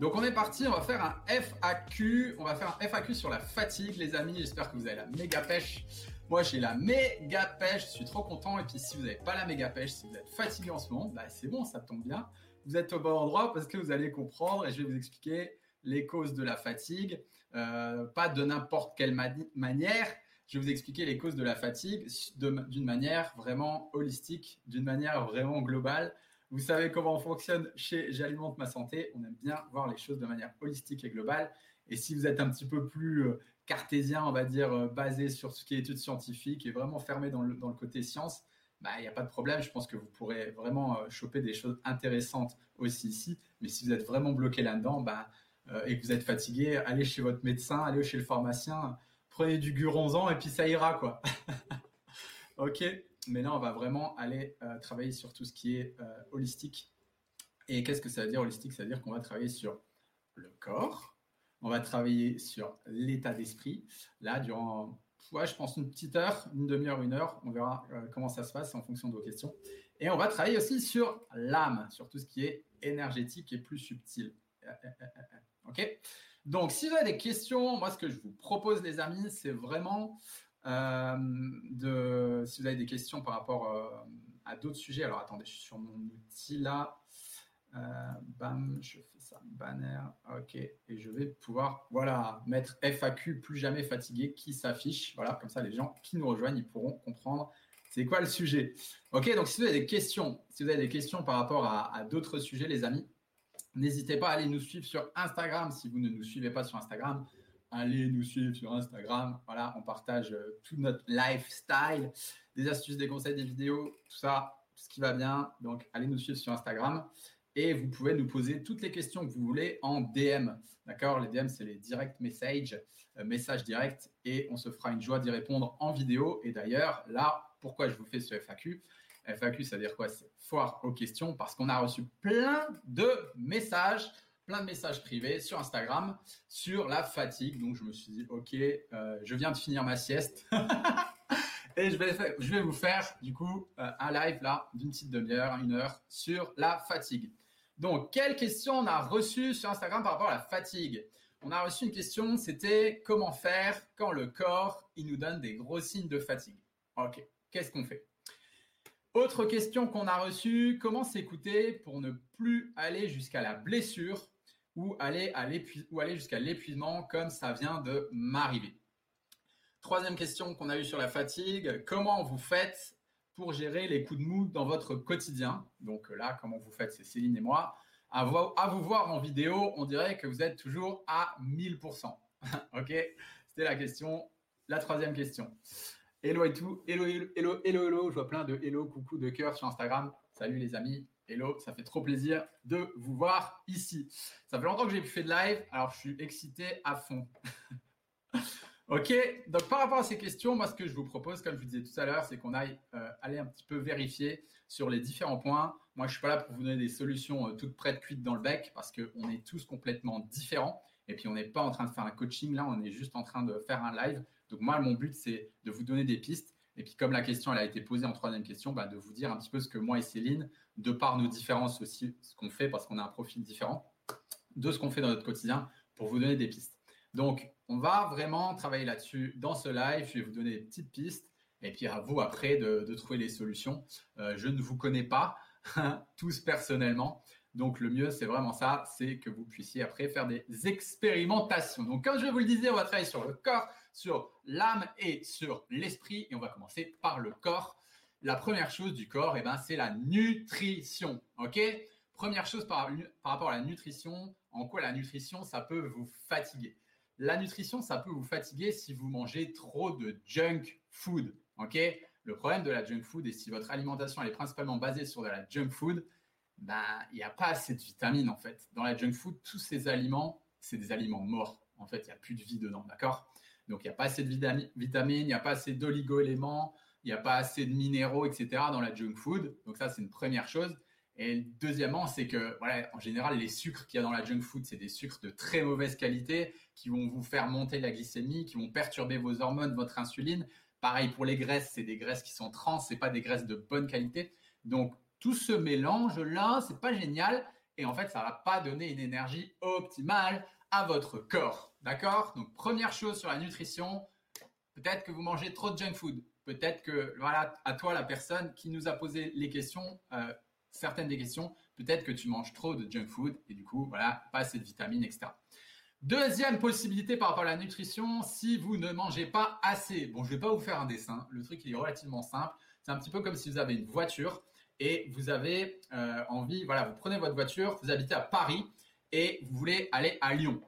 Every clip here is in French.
Donc on est parti, on va faire un FAQ. On va faire un FAQ sur la fatigue, les amis. J'espère que vous avez la méga pêche. Moi j'ai la méga pêche, je suis trop content. Et puis si vous n'avez pas la méga pêche, si vous êtes fatigué en ce moment, bah, c'est bon, ça tombe bien. Vous êtes au bon endroit parce que vous allez comprendre et je vais vous expliquer les causes de la fatigue. Euh, pas de n'importe quelle mani- manière. Je vais vous expliquer les causes de la fatigue d'une manière vraiment holistique, d'une manière vraiment globale. Vous savez comment on fonctionne chez J'alimente ma santé. On aime bien voir les choses de manière holistique et globale. Et si vous êtes un petit peu plus euh, cartésien, on va dire, euh, basé sur ce qui est études scientifiques et vraiment fermé dans le, côté science, bah, il n'y a pas de problème. Je pense que vous pourrez vraiment euh, choper des choses intéressantes aussi ici. Mais si vous êtes vraiment bloqué là-dedans bah, et que vous êtes fatigué, allez chez votre médecin, allez chez le pharmacien, prenez du guronzan et puis ça ira. quoi. ok mais là, on va vraiment aller euh, travailler sur tout ce qui est euh, holistique. Et qu'est-ce que ça veut dire holistique? Ça veut dire qu'on va travailler sur le corps, on va travailler sur l'état d'esprit. Là, durant, ouais, je pense une petite heure, une demi-heure, une heure, on verra euh, comment ça se passe en fonction de vos questions. Et on va travailler aussi sur l'âme, sur tout ce qui est énergétique et plus subtil. Ok? Donc, si vous avez des questions, moi, ce que je vous propose, les amis, c'est vraiment de, si vous avez des questions par rapport euh, à d'autres sujets, alors attendez, je suis sur mon outil là. Euh, bam, je fais ça, banner, ok, et je vais pouvoir, voilà, mettre FAQ plus jamais fatigué qui s'affiche. Voilà, comme ça, les gens qui nous rejoignent, ils pourront comprendre c'est quoi le sujet. Ok, donc si vous avez des questions, si vous avez des questions par rapport à d'autres sujets, les amis, n'hésitez pas à aller nous suivre sur Instagram si vous ne nous suivez pas sur Instagram allez nous suivre sur Instagram. Voilà, on partage euh, tout notre lifestyle, des astuces, des conseils, des vidéos, tout ça, tout ce qui va bien. Donc, allez nous suivre sur Instagram et vous pouvez nous poser toutes les questions que vous voulez en DM. D'accord? Les DM, c'est les direct messages, euh, messages directs et on se fera une joie d'y répondre en vidéo. Et d'ailleurs, là, pourquoi je vous fais ce FAQ FAQ, ça veut dire quoi? C'est foire aux questions parce qu'on a reçu plein de messages plein de messages privés sur Instagram sur la fatigue. Donc, je me suis dit, OK, euh, je viens de finir ma sieste. Et je vais, je vais vous faire, du coup, euh, un live là, d'une petite demi-heure, une heure, sur la fatigue. Donc, quelle question on a reçue sur Instagram par rapport à la fatigue? On a reçu une question, c'était comment faire quand le corps, il nous donne des gros signes de fatigue? OK, qu'est-ce qu'on fait? Autre question qu'on a reçue, comment s'écouter pour ne plus aller jusqu'à la blessure? Ou aller, aller jusqu'à l'épuisement comme ça vient de m'arriver. Troisième question qu'on a eue sur la fatigue, comment vous faites pour gérer les coups de mou dans votre quotidien? Donc là, comment vous faites, c'est Céline et moi. À vous, à vous voir en vidéo, on dirait que vous êtes toujours à 1000%. ok? C'était la question, la troisième question. Hello et tout. Hello, hello, hello, hello. Je vois plein de hello, coucou, de cœur sur Instagram. Salut les amis. Hello, ça fait trop plaisir de vous voir ici. Ça fait longtemps que j'ai plus fait de live, alors je suis excité à fond. ok, donc par rapport à ces questions, moi ce que je vous propose, comme je vous disais tout à l'heure, c'est qu'on aille euh, aller un petit peu vérifier sur les différents points. Moi je suis pas là pour vous donner des solutions euh, toutes prêtes, cuites dans le bec, parce qu'on est tous complètement différents. Et puis on n'est pas en train de faire un coaching, là on est juste en train de faire un live. Donc moi mon but c'est de vous donner des pistes. Et puis comme la question elle a été posée en troisième question, bah, de vous dire un petit peu ce que moi et Céline, de par nos différences aussi, ce qu'on fait parce qu'on a un profil différent, de ce qu'on fait dans notre quotidien pour vous donner des pistes. Donc, on va vraiment travailler là-dessus dans ce live. Je vais vous donner des petites pistes et puis à vous après de, trouver les solutions. Euh, je ne vous connais pas tous personnellement. Donc le mieux, c'est vraiment ça, c'est que vous puissiez après faire des expérimentations. Donc comme je vous le disais, on va travailler sur le corps, sur l'âme et sur l'esprit. Et on va commencer par le corps. La première chose du corps, eh ben, c'est la nutrition. OK? Première chose par, par rapport à la nutrition, en quoi la nutrition, ça peut vous fatiguer? La nutrition, ça peut vous fatiguer si vous mangez trop de junk food. OK? Le problème de la junk food, et si votre alimentation est principalement basée sur de la junk food, ben, il n'y a pas assez de vitamines en fait. Dans la junk food, tous ces aliments, c'est des aliments morts. En fait, il n'y a plus de vie dedans, d'accord? Donc, il n'y a pas assez de vitamines, il n'y a pas assez d'oligo-éléments, il n'y a pas assez de minéraux, etc. dans la junk food. Donc, ça, c'est une première chose. Et deuxièmement, c'est que, voilà, en général, les sucres qu'il y a dans la junk food, c'est des sucres de très mauvaise qualité qui vont vous faire monter la glycémie, qui vont perturber vos hormones, votre insuline. Pareil pour les graisses, c'est des graisses qui sont trans, c'est pas des graisses de bonne qualité. Donc, tout ce mélange-là, c'est pas génial. Et en fait, ça va pas donner une énergie optimale à votre corps. D'accord? Donc, première chose sur la nutrition, peut-être que vous mangez trop de junk food. Peut-être que, voilà, à toi, la personne qui nous a posé les questions, euh, certaines des questions, peut-être que tu manges trop de junk food et du coup, voilà, pas assez de vitamines, etc. Deuxième possibilité par rapport à la nutrition, si vous ne mangez pas assez. Bon, je vais pas vous faire un dessin. Le truc, il est relativement simple. C'est un petit peu comme si vous avez une voiture et vous avez euh, envie, voilà, vous prenez votre voiture, vous habitez à Paris et vous voulez aller à Lyon.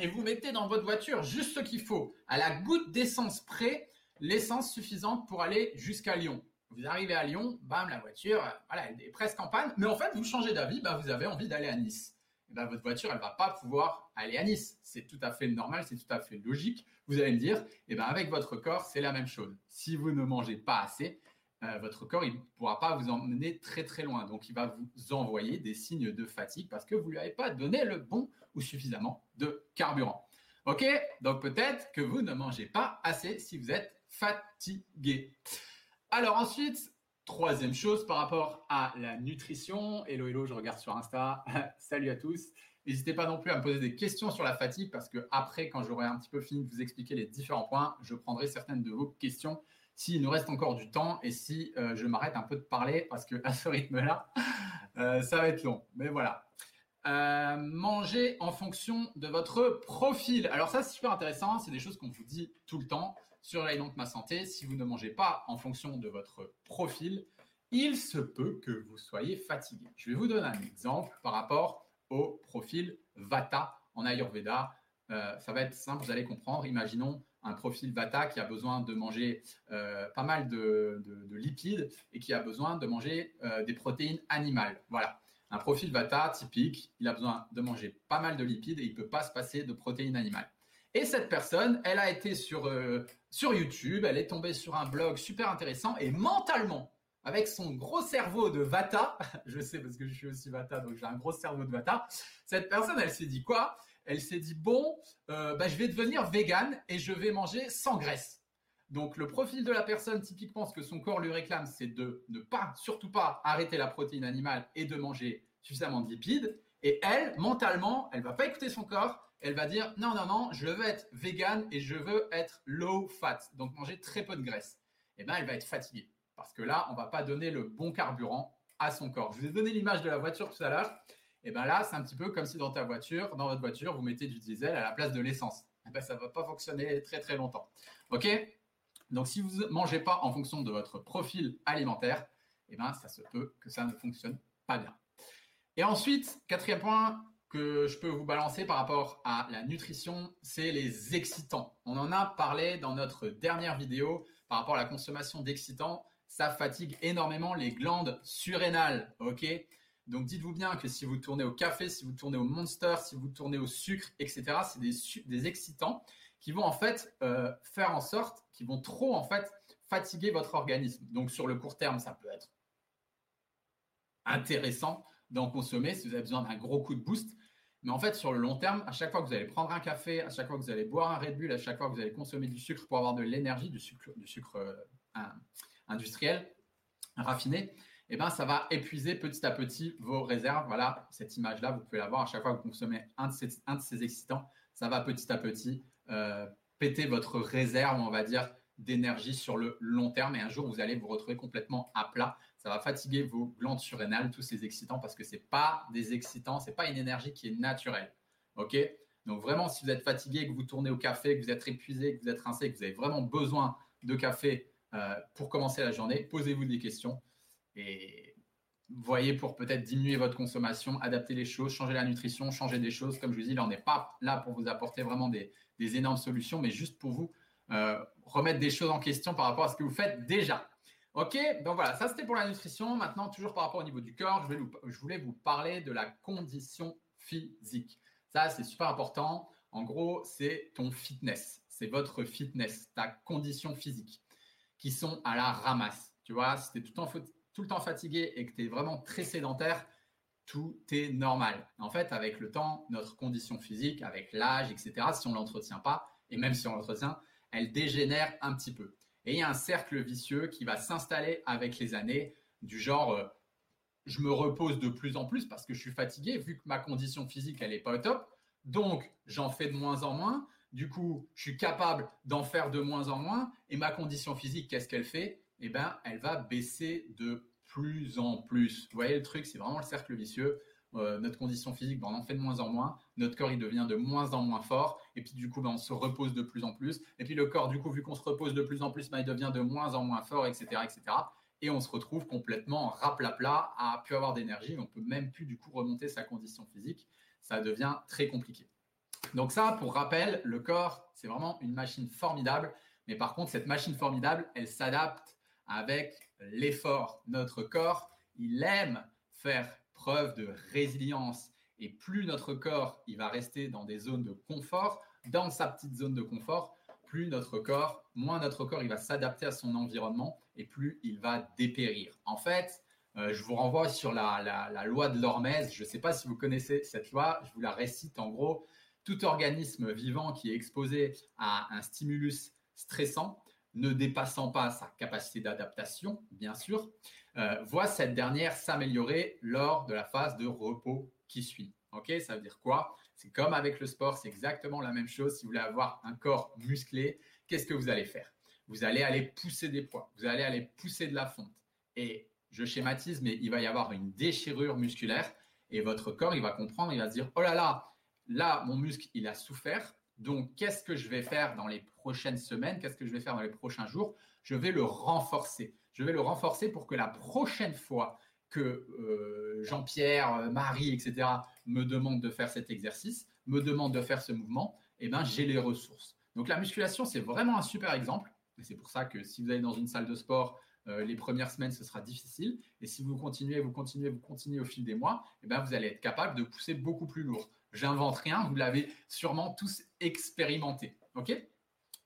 Et vous mettez dans votre voiture juste ce qu'il faut, à la goutte d'essence près, l'essence suffisante pour aller jusqu'à Lyon. Vous arrivez à Lyon, bam, la voiture, voilà, elle est presque en panne, mais en fait, vous changez d'avis, bah, vous avez envie d'aller à Nice. Et bah, votre voiture, elle va pas pouvoir aller à Nice. C'est tout à fait normal, c'est tout à fait logique. Vous allez me dire, et ben avec votre corps, c'est la même chose. Si vous ne mangez pas assez, euh, votre corps, ne pourra pas vous emmener très très loin. Donc, il va vous envoyer des signes de fatigue parce que vous ne lui avez pas donné le bon ou suffisamment de carburant. OK? Donc, peut-être que vous ne mangez pas assez si vous êtes fatigué. Alors ensuite, troisième chose par rapport à la nutrition. Hello, hello, je regarde sur Insta. Salut à tous. N'hésitez pas non plus à me poser des questions sur la fatigue parce que après, quand j'aurai un petit peu fini de vous expliquer les différents points, je prendrai certaines de vos questions s'il nous reste encore du temps et si euh, je m'arrête un peu de parler parce que à ce rythme-là, euh, ça va être long. Mais voilà. Euh, manger en fonction de votre profil. Alors ça, c'est super intéressant. C'est des choses qu'on vous dit tout le temps sur l'alimente ma santé. Si vous ne mangez pas en fonction de votre profil, il se peut que vous soyez fatigué. Je vais vous donner un exemple par rapport au profil Vata en Ayurveda. ça va être simple, vous allez comprendre. Imaginons un profil Vata qui a besoin de manger euh, pas mal de, lipides et qui a besoin de manger euh, des protéines animales. Voilà. Un profil Vata typique, il a besoin de manger pas mal de lipides et il ne peut pas se passer de protéines animales. Et cette personne, elle a été sur, euh, sur YouTube, elle est tombée sur un blog super intéressant et mentalement, avec son gros cerveau de Vata, je sais parce que je suis aussi Vata, donc j'ai un gros cerveau de Vata, cette personne, elle s'est dit quoi? Elle s'est dit bon, euh, bah, je vais devenir vegan et je vais manger sans graisse. Donc le profil de la personne, typiquement, ce que son corps lui réclame, c'est de ne pas, surtout pas, arrêter la protéine animale et de manger suffisamment de lipides. Et elle, mentalement, elle va pas écouter son corps. Elle va dire non, non, non, je veux être vegan et je veux être low fat, donc manger très peu de graisse. Et eh bien, elle va être fatiguée parce que là, on va pas donner le bon carburant à son corps. Je vous ai donné l'image de la voiture tout à l'heure. Et bien là, c'est un petit peu comme si dans ta voiture, dans votre voiture, vous mettez du diesel à la place de l'essence. Et ben, ça ne va pas fonctionner très très longtemps. OK? Donc si vous ne mangez pas en fonction de votre profil alimentaire, et ben, ça se peut que ça ne fonctionne pas bien. Et ensuite, quatrième point que je peux vous balancer par rapport à la nutrition, c'est les excitants. On en a parlé dans notre dernière vidéo par rapport à la consommation d'excitants. Ça fatigue énormément les glandes surrénales. Donc dites-vous bien que si vous tournez au café, si vous tournez au monster, si vous tournez au sucre, etc., c'est des, excitants qui vont en fait euh, faire en sorte, qui vont trop en fait fatiguer votre organisme. Donc sur le court terme, ça peut être intéressant d'en consommer si vous avez besoin d'un gros coup de boost. Mais en fait, sur le long terme, à chaque fois que vous allez prendre un café, à chaque fois que vous allez boire un Red Bull, à chaque fois que vous allez consommer du sucre pour avoir de l'énergie, du sucre, euh, industriel, raffiné, eh ben, ça va épuiser petit à petit vos réserves. Voilà, cette image-là, vous pouvez la voir à chaque fois que vous consommez un de ces, excitants, ça va petit à petit euh, péter votre réserve, on va dire, d'énergie sur le long terme. Et un jour, vous allez vous retrouver complètement à plat. ça va fatiguer vos glandes surrénales, tous ces excitants, parce que ce n'est pas des excitants, ce n'est pas une énergie qui est naturelle. OK? Donc vraiment, si vous êtes fatigué, que vous tournez au café, que vous êtes épuisé, que vous êtes rincé, que vous avez vraiment besoin de café euh, pour commencer la journée, posez-vous des questions et voyez pour peut-être diminuer votre consommation, adapter les choses, changer la nutrition, changer des choses. Comme je vous dis, là, on n'est pas là pour vous apporter vraiment des, énormes solutions, mais juste pour vous euh, remettre des choses en question par rapport à ce que vous faites déjà. Ok, donc voilà, ça c'était pour la nutrition. Maintenant, toujours par rapport au niveau du corps, je, voulais vous parler de la condition physique. Ça, c'est super important. En gros, c'est ton fitness, c'est votre fitness, ta condition physique qui sont à la ramasse. Tu vois, si tout le, temps, tout le temps fatigué et que tu es vraiment très sédentaire, tout est normal. En fait, avec le temps, notre condition physique, avec l'âge, etc., si on ne l'entretient pas, et même si on l'entretient, elle dégénère un petit peu. Et il y a un cercle vicieux qui va s'installer avec les années, du genre, euh, je me repose de plus en plus parce que je suis fatigué, vu que ma condition physique, elle n'est pas au top. Donc, j'en fais de moins en moins. Du coup, je suis capable d'en faire de moins en moins. Et ma condition physique, qu'est-ce qu'elle fait? Eh bien, elle va baisser de plus en plus. Vous voyez le truc, c'est vraiment le cercle vicieux. Euh, notre condition physique, ben, on en fait de moins en moins. Notre corps, il devient de moins en moins fort. Et puis, du coup, ben, on se repose de plus en plus. Et puis, le corps, du coup, vu qu'on se repose de plus en plus, ben, il devient de moins en moins fort, etc., etc. Et on se retrouve complètement raplapla, à plus avoir d'énergie. On peut même plus, du coup, remonter sa condition physique. Ça devient très compliqué. Donc ça, pour rappel, le corps, c'est vraiment une machine formidable. Mais par contre, cette machine formidable, elle s'adapte avec l'effort. Notre corps, il aime faire preuve de résilience. Et plus notre corps, il va rester dans des zones de confort, dans sa petite zone de confort, plus notre corps, moins notre corps, il va s'adapter à son environnement et plus il va dépérir. En fait, euh, je vous renvoie sur la, la loi de l'hormèse. Je ne sais pas si vous connaissez cette loi. Je vous la récite en gros tout organisme vivant qui est exposé à un stimulus stressant, ne dépassant pas sa capacité d'adaptation, bien sûr, euh, voit cette dernière s'améliorer lors de la phase de repos qui suit. Ok, ça veut dire quoi? C'est comme avec le sport, c'est exactement la même chose. Si vous voulez avoir un corps musclé, qu'est-ce que vous allez faire? Vous allez aller pousser des poids, vous allez aller pousser de la fonte. Et je schématise, mais il va y avoir une déchirure musculaire et votre corps, il va comprendre, il va se dire, oh là là, là, mon muscle, il a souffert. Donc, qu'est-ce que je vais faire dans les prochaines semaines Qu'est-ce que je vais faire dans les prochains jours? Je vais le renforcer. Je vais le renforcer pour que la prochaine fois que euh, Jean-Pierre, euh, Marie, etc. me demandent de faire cet exercice, me demandent de faire ce mouvement, eh ben, j'ai les ressources. Donc, la musculation, c'est vraiment un super exemple. C'est pour ça que si vous allez dans une salle de sport, euh, les premières semaines, ce sera difficile. Et si vous continuez, vous continuez, vous continuez au fil des mois, eh ben, vous allez être capable de pousser beaucoup plus lourd. J'invente rien, vous l'avez sûrement tous expérimenté. OK?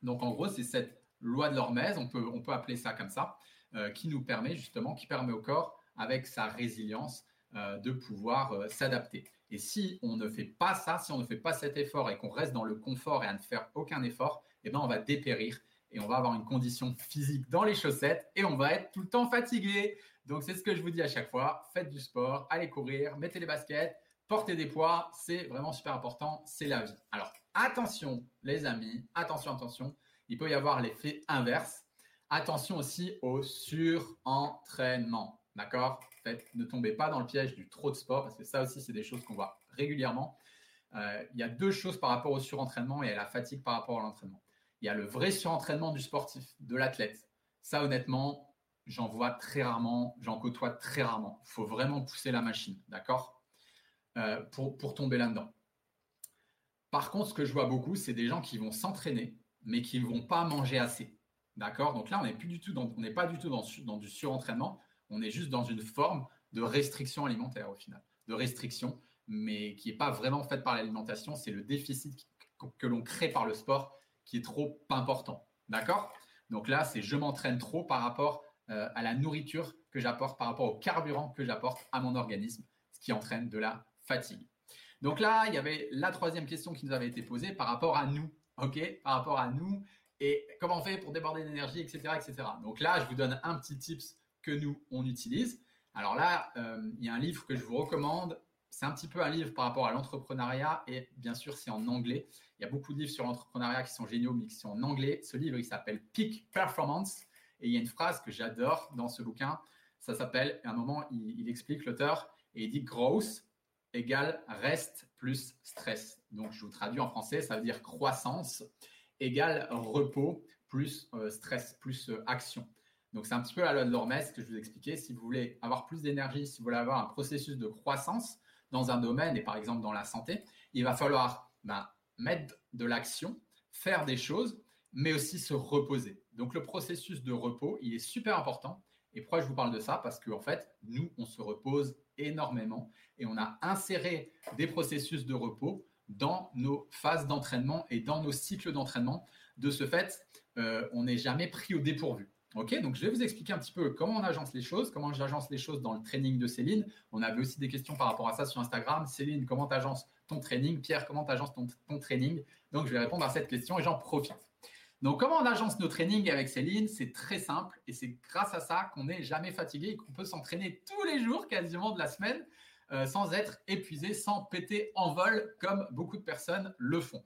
Donc en gros, c'est cette loi de l'hormèse, on peut, on peut appeler ça comme ça, euh, qui nous permet justement, qui permet au corps, avec sa résilience, euh, de pouvoir euh, s'adapter. Et si on ne fait pas ça, si on ne fait pas cet effort et qu'on reste dans le confort et à ne faire aucun effort, eh ben on va dépérir et on va avoir une condition physique dans les chaussettes et on va être tout le temps fatigué. Donc c'est ce que je vous dis à chaque fois, faites du sport, allez courir, mettez les baskets, porter des poids, c'est vraiment super important, c'est la vie. Alors attention les amis, attention, attention, il peut y avoir l'effet inverse. Attention aussi au surentraînement, d'accord? Ne tombez pas dans le piège du trop de sport, parce que ça aussi, c'est des choses qu'on voit régulièrement. Euh, il y a deux choses par rapport au surentraînement et à la fatigue par rapport à l'entraînement. Il y a le vrai surentraînement du sportif, de l'athlète. Ça, honnêtement, j'en vois très rarement, j'en côtoie très rarement. Il faut vraiment pousser la machine, d'accord? Euh, pour, tomber là-dedans. Par contre, ce que je vois beaucoup, c'est des gens qui vont s'entraîner, mais qui ne vont pas manger assez. D'accord? Donc là, on n'est plus tout n'est pas du tout dans, dans, du surentraînement, on est juste dans une forme de restriction alimentaire au final, de restriction, mais qui n'est pas vraiment faite par l'alimentation, c'est le déficit que l'on crée par le sport qui est trop important. D'accord? Donc là, c'est je m'entraîne trop par rapport euh, à la nourriture que j'apporte, par rapport au carburant que j'apporte à mon organisme, ce qui entraîne de la fatigue. Donc là, il y avait la troisième question qui nous avait été posée par rapport à nous. OK? Par rapport à nous et comment on fait pour déborder d'énergie, etc., etc. Donc là, je vous donne un petit tips que nous, on utilise. Alors là, euh, il y a un livre que je vous recommande. C'est un petit peu un livre par rapport à l'entrepreneuriat et bien sûr, c'est en anglais. Il y a beaucoup de livres sur l'entrepreneuriat qui sont géniaux, mais qui sont en anglais. Ce livre, il s'appelle Peak Performance et il y a une phrase que j'adore dans ce bouquin. Ça s'appelle, à un moment, il, il explique l'auteur, et il dit growth égale reste plus stress. Donc, je vous traduis en français, ça veut dire croissance égale repos plus euh, stress, plus euh, action. Donc, c'est un petit peu la loi de l'Hormèse que je vous expliquais. Si vous voulez avoir plus d'énergie, si vous voulez avoir un processus de croissance dans un domaine, et par exemple dans la santé, il va falloir ben, mettre de l'action, faire des choses, mais aussi se reposer. Donc, le processus de repos, il est super important. Et pourquoi je vous parle de ça? Parce qu'en en fait, nous, on se repose énormément et on a inséré des processus de repos dans nos phases d'entraînement et dans nos cycles d'entraînement. De ce fait, euh, on n'est jamais pris au dépourvu. Ok, donc je vais vous expliquer un petit peu comment on agence les choses, comment j'agence les choses dans le training de Céline. On avait aussi des questions par rapport à ça sur Instagram. Céline, comment tu agences ton training? Pierre, comment tu agences ton, ton training? Donc je vais répondre à cette question et j'en profite. Donc, comment on agence nos trainings avec Céline? C'est très simple et c'est grâce à ça qu'on n'est jamais fatigué et qu'on peut s'entraîner tous les jours, quasiment de la semaine, euh, sans être épuisé, sans péter en vol comme beaucoup de personnes le font.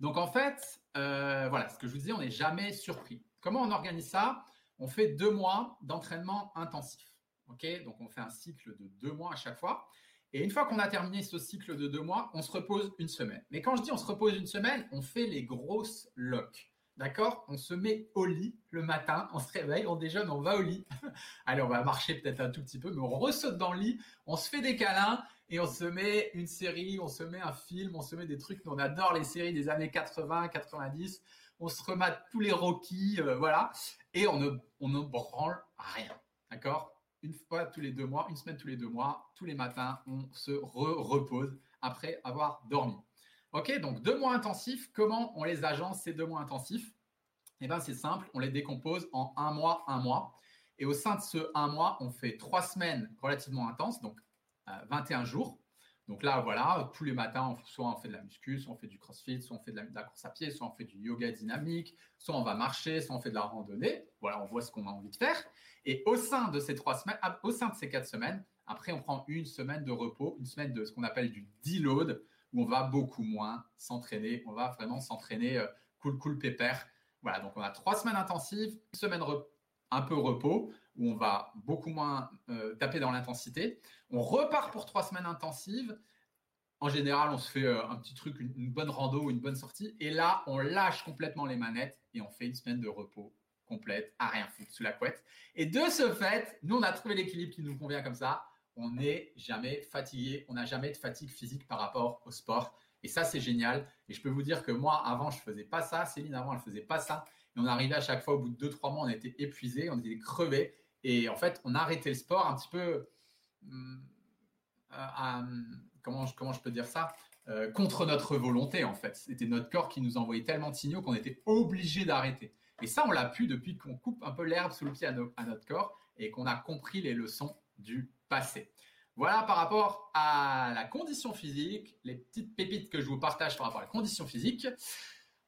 Donc, en fait, euh, voilà, ce que je vous disais, on n'est jamais surpris. Comment on organise ça? On fait deux mois d'entraînement intensif. Ok, donc on fait un cycle de deux mois à chaque fois. Et une fois qu'on a terminé ce cycle de deux mois, on se repose une semaine. Mais quand je dis on se repose une semaine, on fait les grosses locks. D'accord? On se met au lit le matin, on se réveille, on déjeune, on va au lit. Allez, on va marcher peut-être un tout petit peu, mais on ressaute dans le lit, on se fait des câlins et on se met une série, on se met un film, on se met des trucs. On adore les séries des années 80, 90. On se remate tous les Rocky, euh, voilà. Et on ne, on ne branle rien. D'accord? Une fois tous les deux mois, une semaine tous les deux mois, tous les matins, on se repose après avoir dormi. Ok, donc deux mois intensifs, comment on les agence ces deux mois intensifs? Eh bien, c'est simple, on les décompose en un mois, un mois. Et au sein de ce un mois, on fait trois semaines relativement intenses, donc 21 euh, jours. Donc là, voilà, tous les matins, soit on fait de la muscu, soit on fait du crossfit, soit on fait de la, course à pied, soit on fait du yoga dynamique, soit on va marcher, soit on fait de la randonnée. Voilà, on voit ce qu'on a envie de faire. Et au sein de ces trois semaines, ah, au sein de ces quatre semaines, après, on prend une semaine de repos, une semaine de ce qu'on appelle du deload, où on va beaucoup moins s'entraîner. On va vraiment s'entraîner euh, cool, cool, pépère. Voilà, donc on a trois semaines intensives, une semaine un peu repos, où on va beaucoup moins euh, taper dans l'intensité. On repart pour trois semaines intensives. En général, on se fait euh, un petit truc, une, bonne rando, une bonne sortie. Et là, on lâche complètement les manettes et on fait une semaine de repos complète, à rien foutre sous la couette. Et de ce fait, nous, on a trouvé l'équilibre qui nous convient comme ça. On n'est jamais fatigué, on n'a jamais de fatigue physique par rapport au sport. Et ça, c'est génial. Et je peux vous dire que moi, avant, je faisais pas ça. Céline, avant, elle faisait pas ça. Et on arrivait à chaque fois, au bout de 2-3 mois, on était épuisé, on était crevé. Et en fait, on a arrêté le sport un petit peu. Hum, euh, comment, je, comment je peux dire ça euh, Contre notre volonté, en fait. C'était notre corps qui nous envoyait tellement de signaux qu'on était obligé d'arrêter. Et ça, on l'a pu depuis qu'on coupe un peu l'herbe sous le pied à, notre corps et qu'on a compris les leçons du passé. Voilà par rapport à la condition physique, les petites pépites que je vous partage par rapport à la condition physique.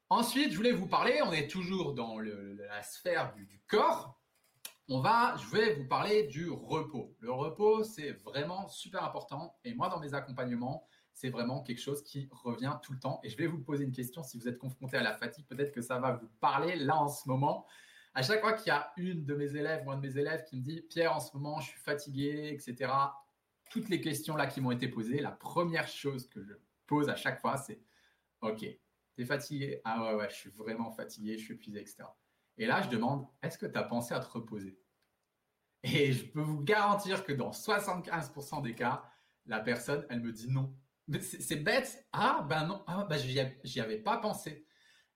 Ensuite, je voulais vous parler, on est toujours dans la sphère du, corps. On va, je vais vous parler du repos. Le repos, c'est vraiment super important. Et moi, dans mes accompagnements, c'est vraiment quelque chose qui revient tout le temps. Et je vais vous poser une question. Si vous êtes confronté à la fatigue, peut-être que ça va vous parler là en ce moment. À chaque fois qu'il y a une de mes élèves ou un de mes élèves qui me dit Pierre, en ce moment, je suis fatigué, etc. Toutes les questions là qui m'ont été posées, la première chose que je pose à chaque fois, c'est Ok, t'es fatigué Ah ouais, ouais, je suis vraiment fatigué, je suis épuisé, etc. Et là, je demande Est-ce que tu as pensé à te reposer? Et je peux vous garantir que dans 75% des cas, la personne, elle me dit non. C'est bête. Ah, ben non, ah, ben j'y avais pas pensé.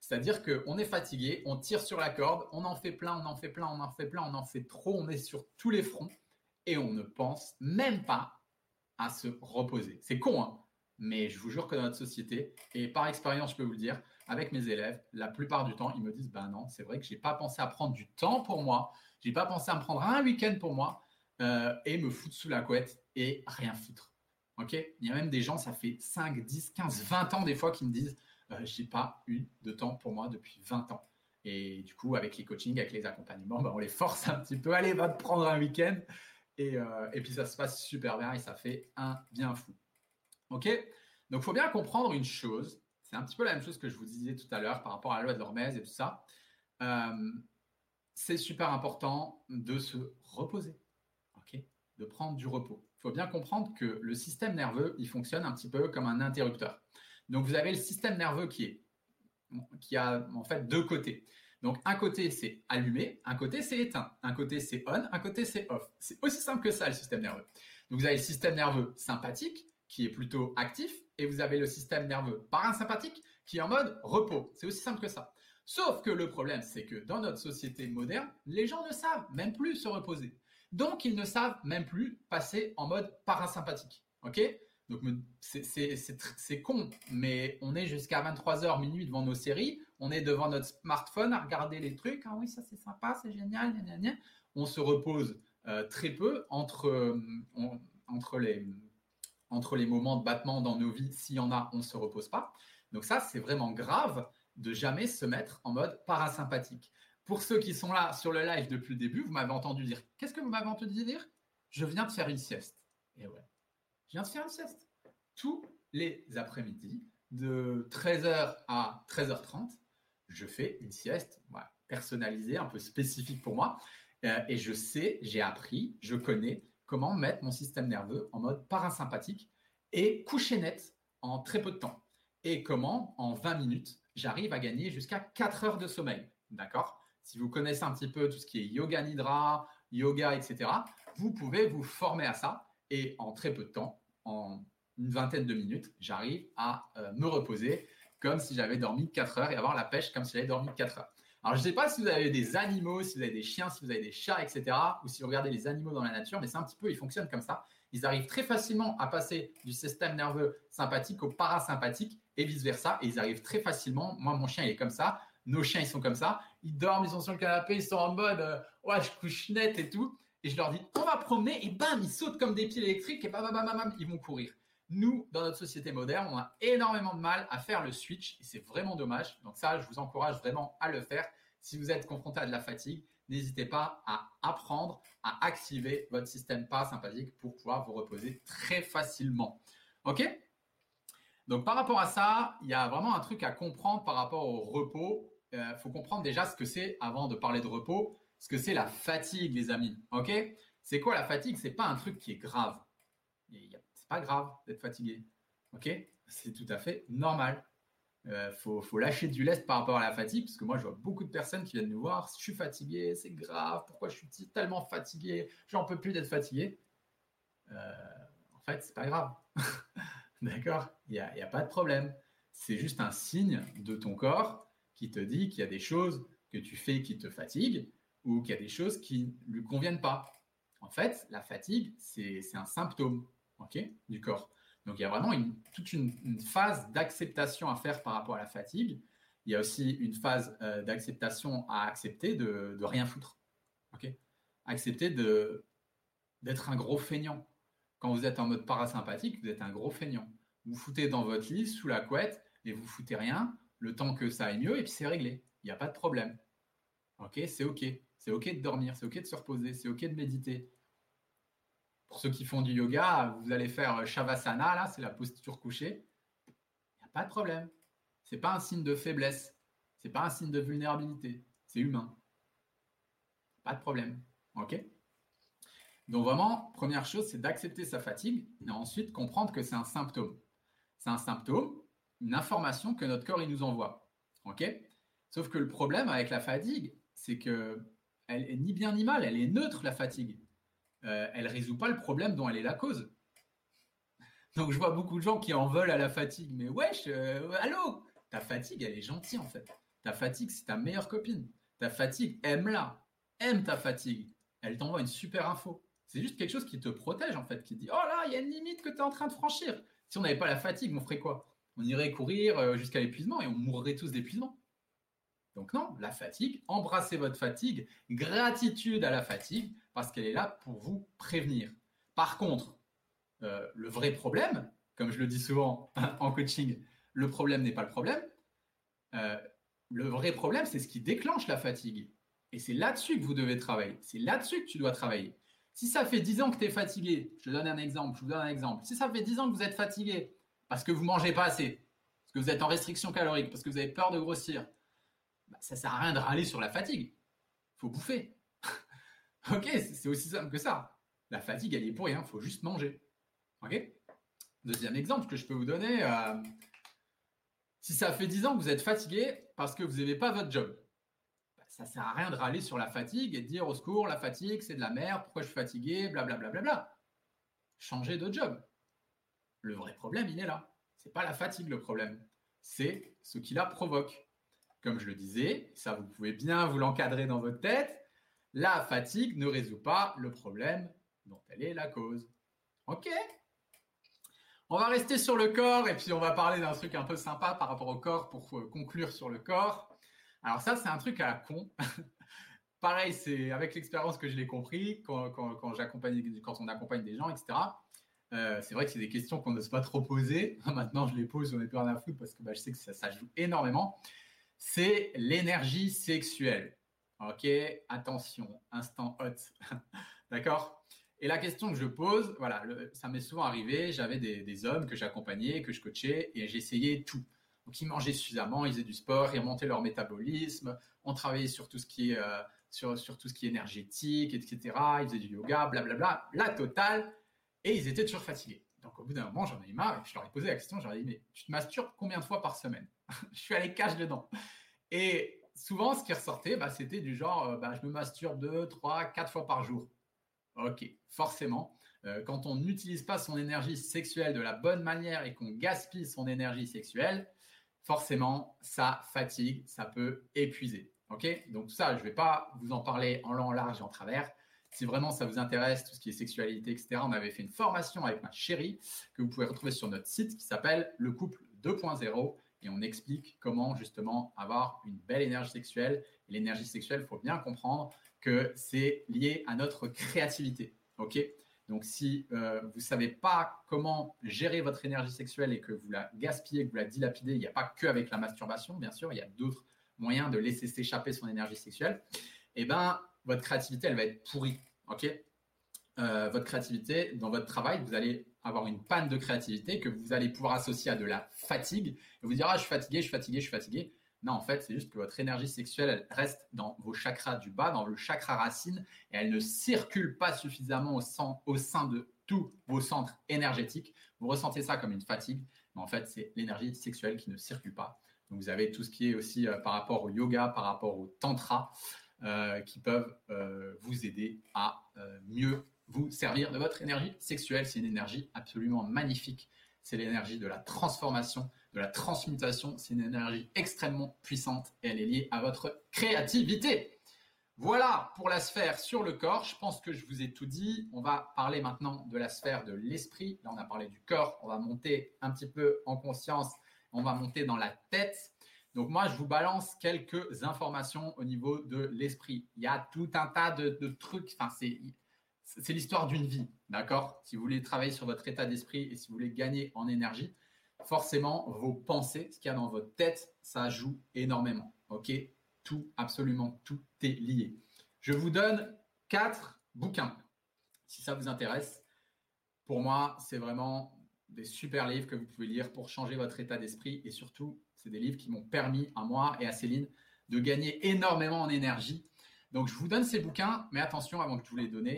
C'est-à-dire qu'on est fatigué, on tire sur la corde, on en fait plein, on en fait plein, on en fait plein, on en fait trop, on est sur tous les fronts et on ne pense même pas à se reposer. C'est con, hein mais je vous jure que dans notre société, et par expérience, je peux vous le dire, avec mes élèves, la plupart du temps, ils me disent Ben non, c'est vrai que je n'ai pas pensé à prendre du temps pour moi, je n'ai pas pensé à me prendre un week-end pour moi euh, et me foutre sous la couette et rien foutre. Ok? Il y a même des gens, ça fait 5, 10, 15, 20 ans des fois qui me disent euh, j'ai pas eu de temps pour moi depuis 20 ans. Et du coup, avec les coachings, avec les accompagnements, ben, on les force un petit peu. Allez, va te prendre un week-end. Et, euh, et, puis ça se passe super bien et ça fait un bien fou. Ok? Donc, il faut bien comprendre une chose. C'est un petit peu la même chose que je vous disais tout à l'heure par rapport à la loi de l'hormèse et tout ça. Euh, c'est super important de se reposer. de prendre du repos. Faut bien comprendre que le système nerveux, il fonctionne un petit peu comme un interrupteur. Donc vous avez le système nerveux qui est qui a en fait deux côtés. Donc un côté c'est allumé, un côté c'est éteint, un côté c'est on, un côté c'est off. C'est aussi simple que ça le système nerveux. Donc vous avez le système nerveux sympathique qui est plutôt actif et vous avez le système nerveux parasympathique qui est en mode repos. C'est aussi simple que ça. Sauf que le problème, c'est que dans notre société moderne, les gens ne savent même plus se reposer. Donc, ils ne savent même plus passer en mode parasympathique. OK? Donc, c'est con, mais on est jusqu'à 23h, minuit devant nos séries. On est devant notre smartphone à regarder les trucs. Ah oui, ça c'est sympa, c'est génial. On se repose euh, très peu entre, euh, entre, les, entre les moments de battement dans nos vies. S'il y en a, on ne se repose pas. Donc, ça, c'est vraiment grave de jamais se mettre en mode parasympathique. Pour ceux qui sont là sur le live depuis le début, vous m'avez entendu dire. Qu'est-ce que vous m'avez entendu dire? Je viens de faire une sieste. Et ouais, je viens de faire une sieste. Tous les après-midi, de 13h à 13h30, je fais une sieste personnalisée, un peu spécifique pour moi. Euh, et je sais, j'ai appris, je connais comment mettre mon système nerveux en mode parasympathique et coucher net en très peu de temps. Et comment, en 20 minutes, j'arrive à gagner jusqu'à 4 heures de sommeil. D'accord? Si vous connaissez un petit peu tout ce qui est yoga nidra, yoga, etc., vous pouvez vous former à ça. Et en très peu de temps, en une vingtaine de minutes, j'arrive à euh, me reposer comme si j'avais dormi 4 heures et avoir la pêche comme si j'avais dormi 4 heures. Alors, je ne sais pas si vous avez des animaux, si vous avez des chiens, si vous avez des chats, etc., ou si vous regardez les animaux dans la nature, mais c'est un petit peu, ils fonctionnent comme ça. Ils arrivent très facilement à passer du système nerveux sympathique au parasympathique et vice-versa. Et ils arrivent très facilement. Moi, mon chien, il est comme ça. Nos chiens, ils sont comme ça. Ils dorment, ils sont sur le canapé, ils sont en mode euh, ouais, je couche net et tout. Et je leur dis on va promener et bam, ils sautent comme des pieds électriques et bam, bam, bam, bam, ils vont courir. Nous, dans notre société moderne, on a énormément de mal à faire le switch et c'est vraiment dommage. Donc ça, je vous encourage vraiment à le faire. Si vous êtes confronté à de la fatigue, n'hésitez pas à apprendre à activer votre système parasympathique pour pouvoir vous reposer très facilement. OK? Donc par rapport à ça, il y a vraiment un truc à comprendre par rapport au repos. Euh, faut comprendre déjà ce que c'est, avant de parler de repos, ce que c'est la fatigue, les amis. Ok? C'est quoi la fatigue? C'est pas un truc qui est grave. C'est pas grave d'être fatigué. Ok? C'est tout à fait normal. Euh, faut, faut, lâcher du lest par rapport à la fatigue, parce que moi je vois beaucoup de personnes qui viennent nous voir, je suis fatigué, c'est grave, pourquoi je suis tellement fatigué, j'en peux plus d'être fatigué? Euh, en fait, c'est pas grave. D'accord? Il n'y a, pas de problème. C'est juste un signe de ton corps qui te dit qu'il y a des choses que tu fais qui te fatiguent ou qu'il y a des choses qui ne lui conviennent pas. En fait, la fatigue, c'est un symptôme du corps. Donc il y a vraiment toute une, phase d'acceptation à faire par rapport à la fatigue. Il y a aussi une phase euh, d'acceptation à accepter de, de, rien foutre. accepter d'être un gros feignant. Quand vous êtes en mode parasympathique, vous êtes un gros feignant. Vous foutez dans votre lit, sous la couette, et vous foutez rien, le temps que ça aille mieux, et puis c'est réglé. Il n'y a pas de problème. Ok, c'est ok. C'est ok de dormir, c'est ok de se reposer, c'est ok de méditer. Pour ceux qui font du yoga, vous allez faire Shavasana, là, c'est la posture couchée. Il n'y a pas de problème. C'est pas un signe de faiblesse. C'est pas un signe de vulnérabilité. C'est humain. Pas de problème. Ok? Donc vraiment, première chose, c'est d'accepter sa fatigue et ensuite comprendre que c'est un symptôme. C'est un symptôme, une information que notre corps nous envoie. Ok? Sauf que le problème avec la fatigue, c'est que elle est ni bien ni mal, elle est neutre la fatigue. Euh, elle résout pas le problème dont elle est la cause. Donc je vois beaucoup de gens qui en veulent à la fatigue, mais wesh, euh, allô, ta fatigue, elle est gentille en fait. Ta fatigue, c'est ta meilleure copine. Ta fatigue, aime-la, aime ta fatigue. Elle t'envoie une super info. C'est juste quelque chose qui te protège, en fait, qui dit Oh là, il y a une limite que tu es en train de franchir. Si on n'avait pas la fatigue, on ferait quoi? On irait courir euh, jusqu'à l'épuisement et on mourrait tous d'épuisement. Donc, non, la fatigue, embrassez votre fatigue, gratitude à la fatigue, parce qu'elle est là pour vous prévenir. Par contre, euh, le vrai problème, comme je le dis souvent en coaching, le problème n'est pas le problème. Euh, le vrai problème, c'est ce qui déclenche la fatigue. Et c'est là-dessus que vous devez travailler. C'est là-dessus que tu dois travailler. Si ça fait 10 ans que tu es fatigué, je te donne un exemple, je vous donne un exemple. Si ça fait 10 ans que vous êtes fatigué parce que vous mangez pas assez, parce que vous êtes en restriction calorique, parce que vous avez peur de grossir, bah, ça sert à rien de râler sur la fatigue. Faut bouffer. ok, c'est aussi simple que ça. La fatigue, elle est pour rien, il faut juste manger. Ok? Deuxième exemple que je peux vous donner, euh, si ça fait 10 ans que vous êtes fatigué parce que vous n'aimez pas votre job, bah, ça ne sert à rien de râler sur la fatigue et de dire au secours, la fatigue, c'est de la merde, pourquoi je suis fatigué, blablabla. Bla, bla, bla, Changez de job. Le vrai problème, il est là. Ce n'est pas la fatigue le problème, c'est ce qui la provoque. Comme je le disais, ça vous pouvez bien vous l'encadrer dans votre tête, la fatigue ne résout pas le problème dont elle est la cause. Ok On va rester sur le corps et puis on va parler d'un truc un peu sympa par rapport au corps pour euh, conclure sur le corps. Alors ça, c'est un truc à la con. Pareil, c'est avec l'expérience que je l'ai compris quand on accompagne des gens, etc. Euh, c'est vrai que c'est des questions qu'on n'ose pas trop poser. Maintenant, je les pose, on n'est plus rien à foutre parce que bah, je sais que ça, ça joue énormément. C'est l'énergie sexuelle. Ok, attention, instant hot. D'accord? Et la question que je pose, voilà, ça m'est souvent arrivé, j'avais des, hommes que j'accompagnais, que je coachais, et j'essayais tout. Donc ils mangeaient suffisamment, ils faisaient du sport, ils remontaient leur métabolisme, on travaillait sur tout ce qui est, euh, sur, tout ce qui est énergétique, etc. Ils faisaient du yoga, blablabla, la totale, et ils étaient toujours fatigués. Donc au bout d'un moment, j'en ai marre, je leur ai posé la question, j'aurais dit, mais tu te masturbes combien de fois par semaine? Je suis allé cache dedans. Et souvent, ce qui ressortait, bah, c'était du genre, euh, bah, je me masturbe deux, trois, quatre fois par jour. Ok, forcément, euh, quand on n'utilise pas son énergie sexuelle de la bonne manière et qu'on gaspille son énergie sexuelle, forcément, ça fatigue, ça peut épuiser. Ok, donc ça, je ne vais pas vous en parler en long, large et en travers. Si vraiment ça vous intéresse, tout ce qui est sexualité, etc., on avait fait une formation avec ma chérie que vous pouvez retrouver sur notre site qui s'appelle Le couple 2.0 et on explique comment justement avoir une belle énergie sexuelle. L'énergie sexuelle, il faut bien comprendre que c'est lié à notre créativité. Ok? Donc si euh, vous ne savez pas comment gérer votre énergie sexuelle et que vous la gaspillez, que vous la dilapidez, il n'y a pas que avec la masturbation, bien sûr, il y a d'autres moyens de laisser s'échapper son énergie sexuelle. Eh ben, votre créativité, elle va être pourrie. Ok? Euh, votre créativité dans votre travail, vous allez avoir une panne de créativité que vous allez pouvoir associer à de la fatigue vous dire ah je suis fatigué, je suis fatigué, je suis fatigué. Non, en fait, c'est juste que votre énergie sexuelle reste dans vos chakras du bas, dans le chakra racine, et elle ne circule pas suffisamment au, au sein de tous vos centres énergétiques. Vous ressentez ça comme une fatigue, mais en fait, c'est l'énergie sexuelle qui ne circule pas. Donc, vous avez tout ce qui est aussi euh, par rapport au yoga, par rapport au tantra, qui peuvent euh, vous aider à mieux vous servir de votre énergie sexuelle. C'est une énergie absolument magnifique. C'est l'énergie de la transformation, de la transmutation. C'est une énergie extrêmement puissante et elle est liée à votre créativité. Voilà pour la sphère sur le corps. Je pense que je vous ai tout dit. On va parler maintenant de la sphère de l'esprit. Là, on a parlé du corps. On va monter un petit peu en conscience. On va monter dans la tête. Donc moi, je vous balance quelques informations au niveau de l'esprit. Il y a tout un tas de, trucs. Enfin, c'est c'est l'histoire d'une vie, d'accord? Si vous voulez travailler sur votre état d'esprit et si vous voulez gagner en énergie, forcément, vos pensées, ce qu'il y a dans votre tête, ça joue énormément, ok? Tout, absolument tout est lié. Je vous donne quatre bouquins, si ça vous intéresse. Pour moi, c'est vraiment des super livres que vous pouvez lire pour changer votre état d'esprit et surtout, c'est des livres qui m'ont permis à moi et à Céline de gagner énormément en énergie. Donc, je vous donne ces bouquins, mais attention, avant que je vous les donne,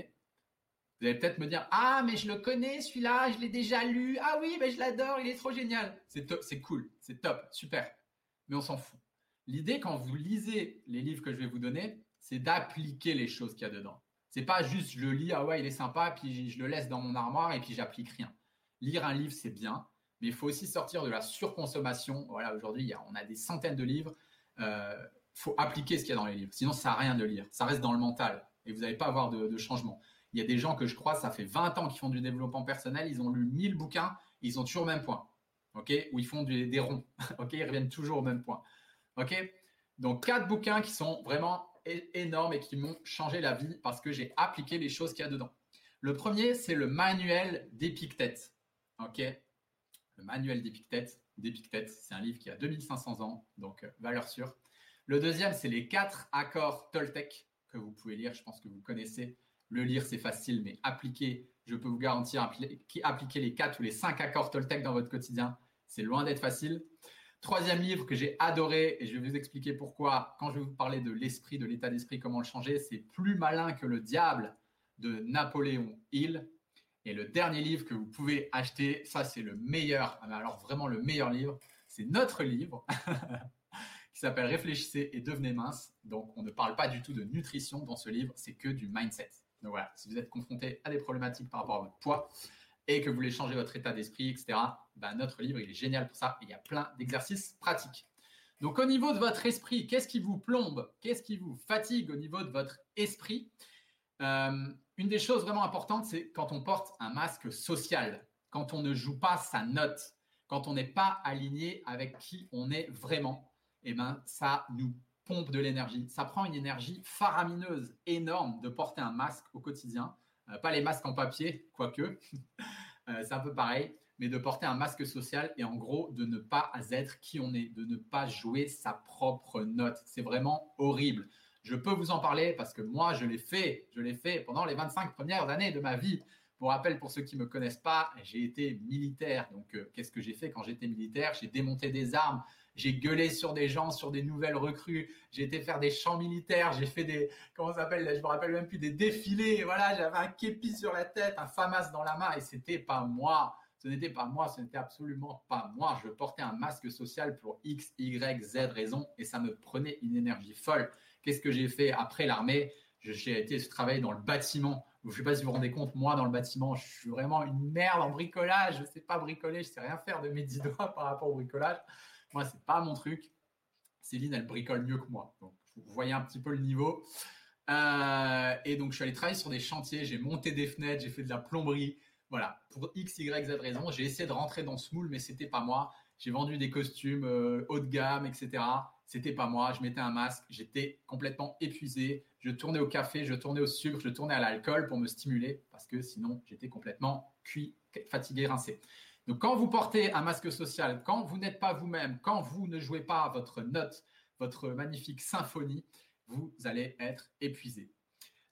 vous allez peut-être me dire Ah, mais je le connais celui-là, je l'ai déjà lu. Ah oui, mais je l'adore, il est trop génial. C'est c'est cool, c'est top, super. Mais on s'en fout. L'idée, quand vous lisez les livres que je vais vous donner, c'est d'appliquer les choses qu'il y a dedans. C'est pas juste je le lis, ah ouais, il est sympa, puis je le laisse dans mon armoire et puis j'applique rien. Lire un livre, c'est bien, mais il faut aussi sortir de la surconsommation. Voilà, aujourd'hui, on a des centaines de livres. Il euh, faut appliquer ce qu'il y a dans les livres. Sinon, ça à rien de lire. Ça reste dans le mental et vous n'allez pas avoir de, changement. Il y a des gens que je crois, ça fait 20 ans qu'ils font du développement personnel, ils ont lu 1000 bouquins, ils ont toujours le même point. OK? Ou ils font des ronds. OK? Ils reviennent toujours au même point. OK? Donc, quatre bouquins qui sont vraiment énormes et qui m'ont changé la vie parce que j'ai appliqué les choses qu'il y a dedans. Le premier, c'est le manuel d'Épictète. OK? Le manuel d'Épictète. D'Épictète, c'est un livre qui a 2500 ans, donc euh, valeur sûre. Le deuxième, c'est les quatre accords Toltec que vous pouvez lire. Je pense que vous connaissez. Le lire, c'est facile, mais appliquer, je peux vous garantir, appliquer les quatre ou les cinq accords Toltec dans votre quotidien, c'est loin d'être facile. Troisième livre que j'ai adoré, et je vais vous expliquer pourquoi, quand je vais vous parler de l'esprit, de l'état d'esprit, comment le changer, c'est plus malin que le diable de Napoléon Hill. Et le dernier livre que vous pouvez acheter, ça c'est le meilleur, ah, alors vraiment le meilleur livre, c'est notre livre qui s'appelle Réfléchissez et devenez mince. Donc on ne parle pas du tout de nutrition dans ce livre, c'est que du mindset. Donc voilà, si vous êtes confronté à des problématiques par rapport à votre poids et que vous voulez changer votre état d'esprit, etc., ben notre livre il est génial pour ça. Il y a plein d'exercices pratiques. Donc au niveau de votre esprit, qu'est-ce qui vous plombe? Qu'est-ce qui vous fatigue au niveau de votre esprit? Euh, Une des choses vraiment importantes, c'est quand on porte un masque social, quand on ne joue pas sa note, quand on n'est pas aligné avec qui on est vraiment, eh ben, ça nous pompe de l'énergie. Ça prend une énergie faramineuse, énorme de porter un masque au quotidien. Euh, pas les masques en papier, quoique, euh, c'est un peu pareil mais de porter un masque social et en gros de ne pas être qui on est, de ne pas jouer sa propre note. C'est vraiment horrible. Je peux vous en parler parce que moi, je l'ai fait. Je l'ai fait pendant les 25 premières années de ma vie. Pour rappel, pour ceux qui ne me connaissent pas, j'ai été militaire. Donc, euh, qu'est-ce que j'ai fait quand j'étais militaire? J'ai démonté des armes, j'ai gueulé sur des gens, sur des nouvelles recrues, j'ai été faire des champs militaires, j'ai fait des, comment ça s'appelle, je me rappelle même plus, des défilés. Voilà, j'avais un képi sur la tête, un FAMAS dans la main et c'était pas moi. Ce n'était pas moi, ce n'était absolument pas moi. Je portais un masque social pour X, Y, Z raison et ça me prenait une énergie folle. Qu'est-ce que j'ai fait après l'armée? J'ai été travailler dans le bâtiment. Je ne sais pas si vous vous rendez compte, moi dans le bâtiment, je suis vraiment une merde en bricolage. Je ne sais pas bricoler, je ne sais rien faire de mes dix doigts par rapport au bricolage. Moi, ce n'est pas mon truc. Céline, elle bricole mieux que moi. Vous voyez un petit peu le niveau. Euh, et donc, je suis allé travailler sur des chantiers. J'ai monté des fenêtres, j'ai fait de la plomberie, voilà, pour X, Y, Z raison, j'ai essayé de rentrer dans ce moule, mais c'était pas moi. J'ai vendu des costumes euh, haut de gamme, etc. C'était pas moi. Je mettais un masque. J'étais complètement épuisé. Je tournais au café, je tournais au sucre, je tournais à l'alcool pour me stimuler parce que sinon j'étais complètement cuit, fatigué, rincé. Donc quand vous portez un masque social, quand vous n'êtes pas vous-même, quand vous ne jouez pas votre note, votre magnifique symphonie, vous allez être épuisé.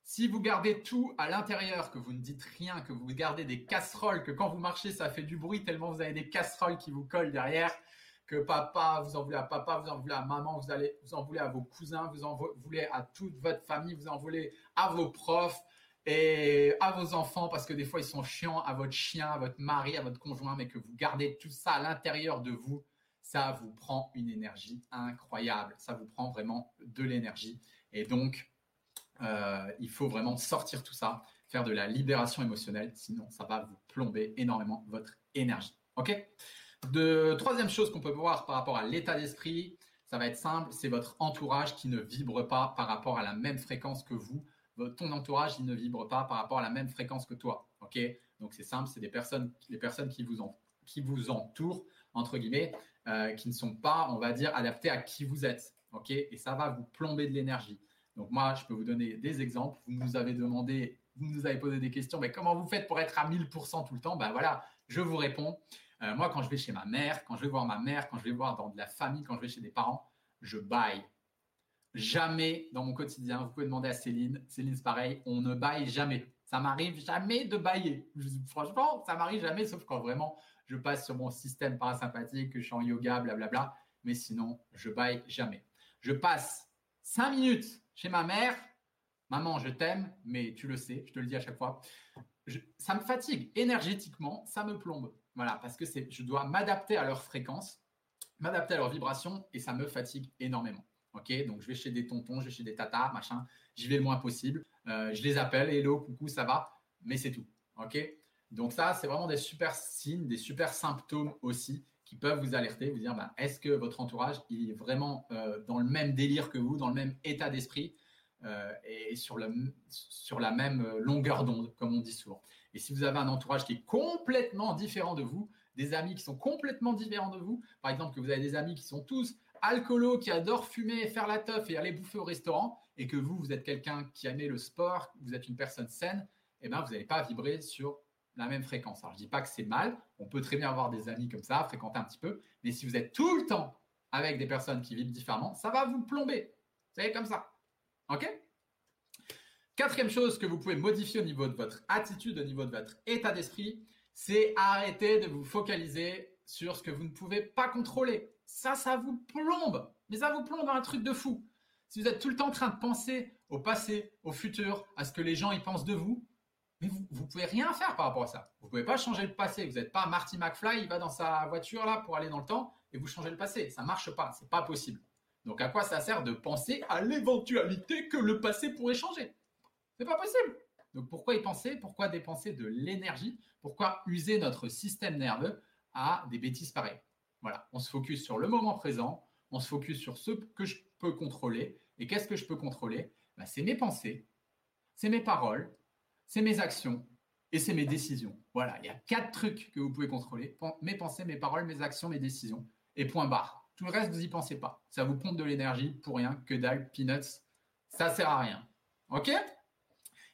Si vous gardez tout à l'intérieur, que vous ne dites rien, que vous gardez des casseroles, que quand vous marchez, ça fait du bruit tellement vous avez des casseroles qui vous collent derrière, que papa, vous en voulez à papa, vous en voulez à maman, vous, allez, vous en voulez à vos cousins, vous en voulez à toute votre famille, vous en voulez à vos profs et à vos enfants parce que des fois ils sont chiants, à votre chien, à votre mari, à votre conjoint, mais que vous gardez tout ça à l'intérieur de vous, ça vous prend une énergie incroyable. Ça vous prend vraiment de l'énergie. Et donc, euh, il faut vraiment sortir tout ça, faire de la libération émotionnelle, sinon ça va vous plomber énormément votre énergie. Ok? De, Troisième chose qu'on peut voir par rapport à l'état d'esprit, ça va être simple, c'est votre entourage qui ne vibre pas par rapport à la même fréquence que vous. Ton entourage, il ne vibre pas par rapport à la même fréquence que toi. Ok? Donc c'est simple, c'est des personnes, les personnes qui vous, entourent, entre guillemets, euh, qui ne sont pas, on va dire, adaptées à qui vous êtes. Ok? Et ça va vous plomber de l'énergie. Donc moi, je peux vous donner des exemples. Vous nous avez demandé, vous nous avez posé des questions, mais comment vous faites pour être à 1000% tout le temps? Ben voilà, je vous réponds. Euh, moi, quand je vais chez ma mère, quand je vais voir ma mère, quand je vais voir dans de la famille, quand je vais chez des parents, je baille. Jamais dans mon quotidien, vous pouvez demander à Céline, Céline c'est pareil, on ne baille jamais. Ça m'arrive jamais de bailler. franchement, ça m'arrive jamais, sauf quand vraiment je passe sur mon système parasympathique, que je suis en yoga, blablabla. Mais sinon, je baille jamais. Je passe cinq minutes chez ma mère, maman, je t'aime, mais tu le sais, je te le dis à chaque fois, ça me fatigue énergétiquement, ça me plombe. Voilà, parce que je dois m'adapter à leur fréquence, m'adapter à leur vibration et ça me fatigue énormément. Ok, donc je vais chez des tontons, je vais chez des tatas, machin, j'y vais le moins possible. Euh, je les appelle, hello, coucou, ça va, mais c'est tout. Ok, donc ça, c'est vraiment des super signes, des super symptômes aussi qui peuvent vous alerter, vous dire bah, est-ce que votre entourage est vraiment euh, dans le même délire que vous, dans le même état d'esprit et sur, la même longueur d'onde, comme on dit souvent. Et si vous avez un entourage qui est complètement différent de vous, des amis qui sont complètement différents de vous, par exemple que vous avez des amis qui sont tous alcoolos, qui adorent fumer, faire la teuf et aller bouffer au restaurant, et que vous, vous êtes quelqu'un qui aime le sport, vous êtes une personne saine, eh ben, vous n'allez pas vibrer sur la même fréquence. Alors, je ne dis pas que c'est mal, on peut très bien avoir des amis comme ça, fréquenter un petit peu, mais si vous êtes tout le temps avec des personnes qui vivent différemment, ça va vous plomber. Vous savez, comme ça. OK Quatrième chose que vous pouvez modifier au niveau de votre attitude, au niveau de votre état d'esprit, c'est arrêter de vous focaliser sur ce que vous ne pouvez pas contrôler. Ça, ça vous plombe. Mais ça vous plombe dans un truc de fou. Si vous êtes tout le temps en train de penser au passé, au futur, à ce que les gens y pensent de vous, Mais vous ne pouvez rien faire par rapport à ça. Vous ne pouvez pas changer le passé. Vous n'êtes pas Marty McFly, il va dans sa voiture là pour aller dans le temps et vous changez le passé. Ça ne marche pas, c'est pas possible. Donc à quoi ça sert de penser à l'éventualité que le passé pourrait changer? C'est pas possible. Donc pourquoi y penser? Pourquoi dépenser de l'énergie? Pourquoi user notre système nerveux à des bêtises pareilles? Voilà, on se focus sur le moment présent, on se focus sur ce que je peux contrôler. Et qu'est-ce que je peux contrôler? Ben, C'est mes pensées, c'est mes paroles, c'est mes actions et c'est mes décisions. Voilà, il y a quatre trucs que vous pouvez contrôler. Mes pensées, mes paroles, mes actions, mes décisions. Et point barre. Tout le reste, vous n'y pensez pas. Ça vous pompe de l'énergie pour rien, que dalle, peanuts. Ça sert à rien. OK?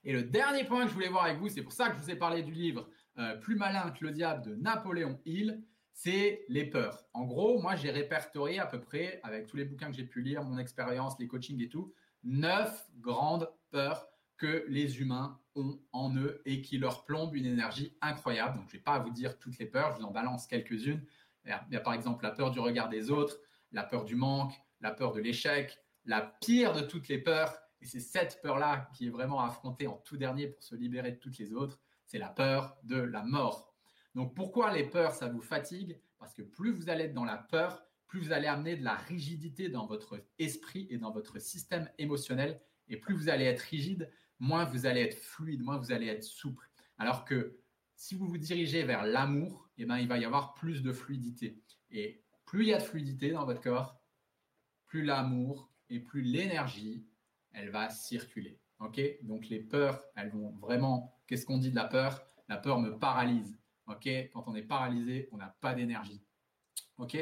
Et le dernier point que je voulais voir avec vous, c'est pour ça que je vous ai parlé du livre euh, Plus malin que le diable de Napoléon Hill, c'est les peurs. En gros, moi, j'ai répertorié à peu près, avec tous les bouquins que j'ai pu lire, mon expérience, les coachings et tout, neuf grandes peurs que les humains ont en eux et qui leur plombent une énergie incroyable. Donc, je ne vais pas vous dire toutes les peurs, je vous en balance quelques-unes. Il y a par exemple la peur du regard des autres, la peur du manque, la peur de l'échec, la pire de toutes les peurs, et c'est cette peur-là qui est vraiment affrontée en tout dernier pour se libérer de toutes les autres, c'est la peur de la mort. Donc pourquoi les peurs, ça vous fatigue? Parce que plus vous allez être dans la peur, plus vous allez amener de la rigidité dans votre esprit et dans votre système émotionnel, et plus vous allez être rigide, moins vous allez être fluide, moins vous allez être souple. Alors que si vous vous dirigez vers l'amour, eh ben, il va y avoir plus de fluidité. Et plus il y a de fluidité dans votre corps, plus l'amour et plus l'énergie, elle va circuler. Donc les peurs, elles vont vraiment. Qu'est-ce qu'on dit de la peur? La peur me paralyse. Quand on est paralysé, on n'a pas d'énergie. Ok?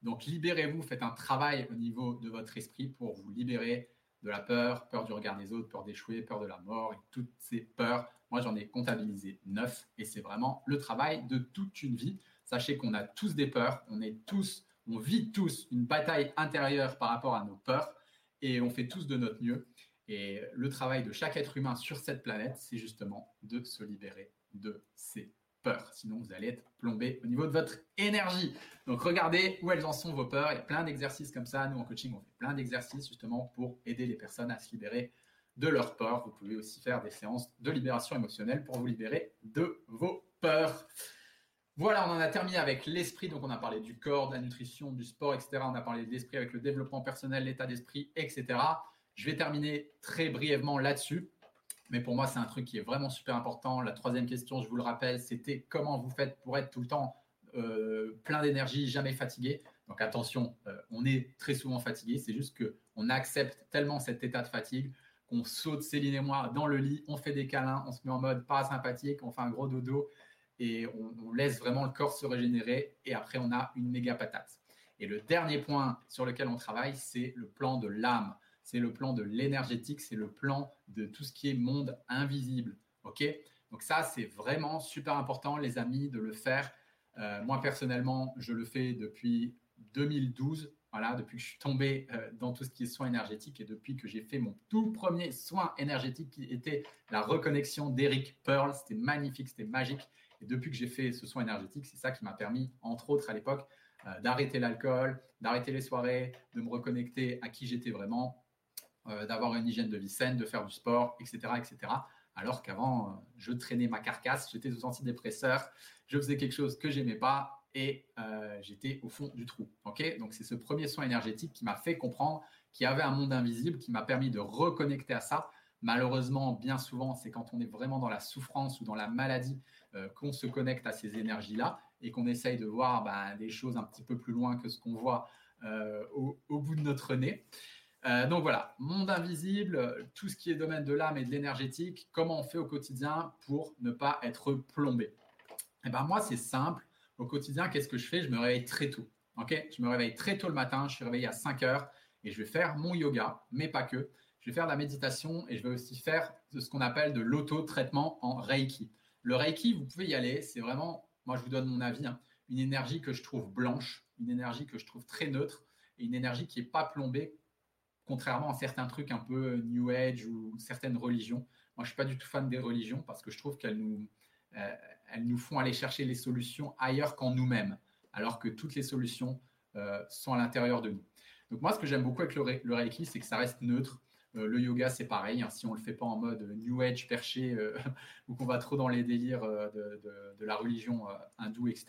Donc libérez-vous, faites un travail au niveau de votre esprit pour vous libérer de la peur, peur du regard des autres, peur d'échouer, peur de la mort toutes ces peurs. Moi, j'en ai comptabilisé neuf et c'est vraiment le travail de toute une vie. Sachez qu'on a tous des peurs, on est tous, on vit tous une bataille intérieure par rapport à nos peurs et on fait tous de notre mieux. Et le travail de chaque être humain sur cette planète, c'est justement de se libérer de ces peur. Sinon, vous allez être plombé au niveau de votre énergie. Donc, regardez où elles en sont vos peurs. Il y a plein d'exercices comme ça. Nous, en coaching, on fait plein d'exercices justement pour aider les personnes à se libérer de leurs peurs. Vous pouvez aussi faire des séances de libération émotionnelle pour vous libérer de vos peurs. Voilà, on en a terminé avec l'esprit. Donc, on a parlé du corps, de la nutrition, du sport, etc. On a parlé de l'esprit avec le développement personnel, l'état d'esprit, etc. Je vais terminer très brièvement là-dessus. Mais pour moi, c'est un truc qui est vraiment super important. La troisième question, je vous le rappelle, c'était comment vous faites pour être tout le temps euh, plein d'énergie, jamais fatigué. Donc attention, euh, on est très souvent fatigué. C'est juste qu'on accepte tellement cet état de fatigue qu'on saute, Céline et moi, dans le lit, on fait des câlins, on se met en mode sympathique, on fait un gros dodo et on, on laisse vraiment le corps se régénérer. Et après, on a une méga patate. Et le dernier point sur lequel on travaille, c'est le plan de l'âme c'est le plan de l'énergétique, c'est le plan de tout ce qui est monde invisible. OK? Donc ça, c'est vraiment super important, les amis, de le faire. Euh, moi, personnellement, je le fais depuis 2012. Voilà, depuis que je suis tombé euh, dans tout ce qui est soins énergétiques et depuis que j'ai fait mon tout premier soin énergétique qui était la reconnexion d'Eric Pearl. C'était magnifique, c'était magique. Et depuis que j'ai fait ce soin énergétique, c'est ça qui m'a permis, entre autres à l'époque, euh, d'arrêter l'alcool, d'arrêter les soirées, de me reconnecter à qui j'étais vraiment euh, d'avoir une hygiène de vie saine, de faire du sport, etc. etc. Alors qu'avant, je traînais ma carcasse, j'étais sous antidépresseur, je faisais quelque chose que j'aimais pas et euh, j'étais au fond du trou. Donc c'est ce premier soin énergétique qui m'a fait comprendre qu'il y avait un monde invisible, qui m'a permis de reconnecter à ça. Malheureusement, bien souvent, c'est quand on est vraiment dans la souffrance ou dans la maladie qu'on se connecte à ces énergies-là et qu'on essaye de voir bah, des choses un petit peu plus loin que ce qu'on voit au, au, bout de notre nez. Euh, donc voilà, monde invisible, tout ce qui est domaine de l'âme et de l'énergétique, comment on fait au quotidien pour ne pas être plombé? Eh ben moi, c'est simple. Au quotidien, qu'est-ce que je fais? Je me réveille très tôt. Ok? Je me réveille très tôt le matin, je suis réveillé à 5 heures et je vais faire mon yoga, mais pas que. Je vais faire de la méditation et je vais aussi faire ce qu'on appelle de l'auto-traitement en Reiki. Le Reiki, vous pouvez y aller, c'est vraiment, moi je vous donne mon avis, hein, une énergie que je trouve blanche, une énergie que je trouve très neutre et une énergie qui n'est pas plombée contrairement à certains trucs un peu New Age ou certaines religions. Moi, je suis pas du tout fan des religions parce que je trouve qu'elles nous, euh, elles nous font aller chercher les solutions ailleurs qu'en nous-mêmes, alors que toutes les solutions euh, sont à l'intérieur de nous. Donc moi, ce que j'aime beaucoup avec le, Reiki, c'est que ça reste neutre. le yoga, c'est pareil. Hein. si on ne le fait pas en mode New Age perché ou qu'on va trop dans les délires de, de, la religion hindoue, etc.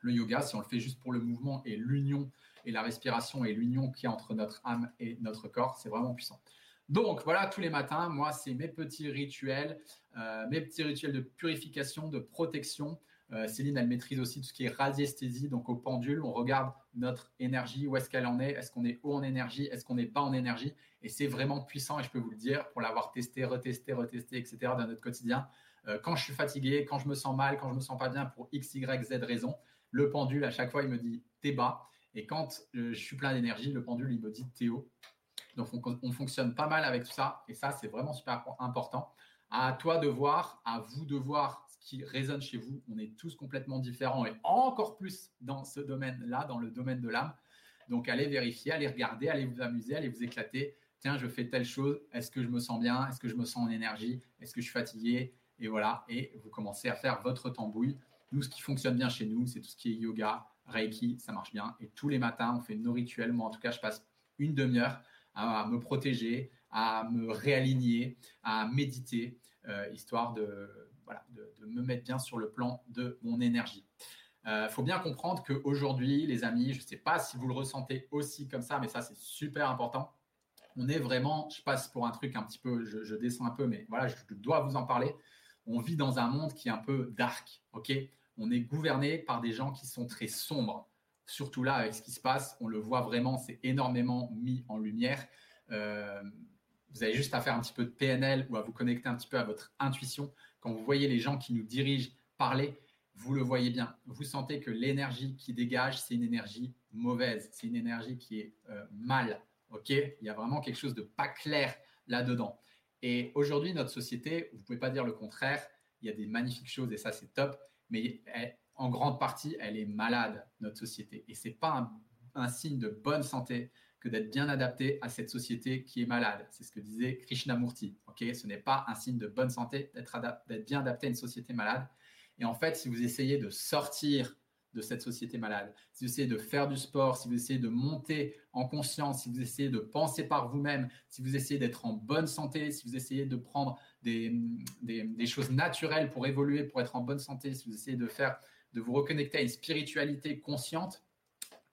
Le yoga, si on le fait juste pour le mouvement et l'union et la respiration et l'union qu'il y a entre notre âme et notre corps, c'est vraiment puissant. Donc voilà, tous les matins, moi, c'est mes petits rituels, mes petits rituels de purification, de protection, euh, Céline, elle maîtrise aussi tout ce qui est radiesthésie. Donc, au pendule, on regarde notre énergie, où est-ce qu'elle en est, est-ce qu'on est haut en énergie, est-ce qu'on n'est pas en énergie. Et c'est vraiment puissant, et je peux vous le dire, pour l'avoir testé, retesté, retesté, etc., dans notre quotidien. Euh, quand je suis fatigué, quand je me sens mal, quand je me sens pas bien pour X, Y, Z raison, le pendule, à chaque fois, il me dit t'es bas. Et quand euh, je suis plein d'énergie, le pendule, il me dit t'es haut. Donc, on, on, fonctionne pas mal avec tout ça. Et ça, c'est vraiment super important. À toi de voir, à vous de voir qui résonne chez vous. On est tous complètement différents et encore plus dans ce domaine-là, dans le domaine de l'âme. Donc allez vérifier, allez regarder, allez vous amuser, allez vous éclater. Tiens, je fais telle chose. Est-ce que je me sens bien? Est-ce que je me sens en énergie? Est-ce que je suis fatigué? Et voilà. Et vous commencez à faire votre tambouille. Nous, ce qui fonctionne bien chez nous, c'est tout ce qui est yoga, Reiki, ça marche bien. Et tous les matins, on fait nos rituels. Moi, en tout cas, je passe une demi-heure à me protéger, à me réaligner, à méditer, euh, histoire de, me mettre bien sur le plan de mon énergie. Il euh, faut bien comprendre qu'aujourd'hui, les amis, je ne sais pas si vous le ressentez aussi comme ça, mais ça, c'est super important. On est vraiment, je passe pour un truc un petit peu, je, descends un peu, mais voilà, je, dois vous en parler. On vit dans un monde qui est un peu dark, ok? On est gouverné par des gens qui sont très sombres. Surtout là, avec ce qui se passe, on le voit vraiment, c'est énormément mis en lumière. Euh, vous avez juste à faire un petit peu de PNL ou à vous connecter un petit peu à votre intuition quand vous voyez les gens qui nous dirigent parler, vous le voyez bien. Vous sentez que l'énergie qui dégage, c'est une énergie mauvaise, c'est une énergie qui est euh, mal. Ok? Il y a vraiment quelque chose de pas clair là-dedans. Et aujourd'hui, notre société, vous pouvez pas dire le contraire. Il y a des magnifiques choses et ça, c'est top. Mais en grande partie, elle est malade, notre société. Et ce n'est pas un signe de bonne santé que d'être bien adapté à cette société qui est malade. C'est ce que disait Krishnamurti. Ok, ce n'est pas un signe de bonne santé d'être bien adapté à une société malade. Et en fait, si vous essayez de sortir de cette société malade, si vous essayez de faire du sport, si vous essayez de monter en conscience, si vous essayez de penser par vous-même, si vous essayez d'être en bonne santé, si vous essayez de prendre des, choses naturelles pour évoluer, pour être en bonne santé, si vous essayez de faire, de vous reconnecter à une spiritualité consciente,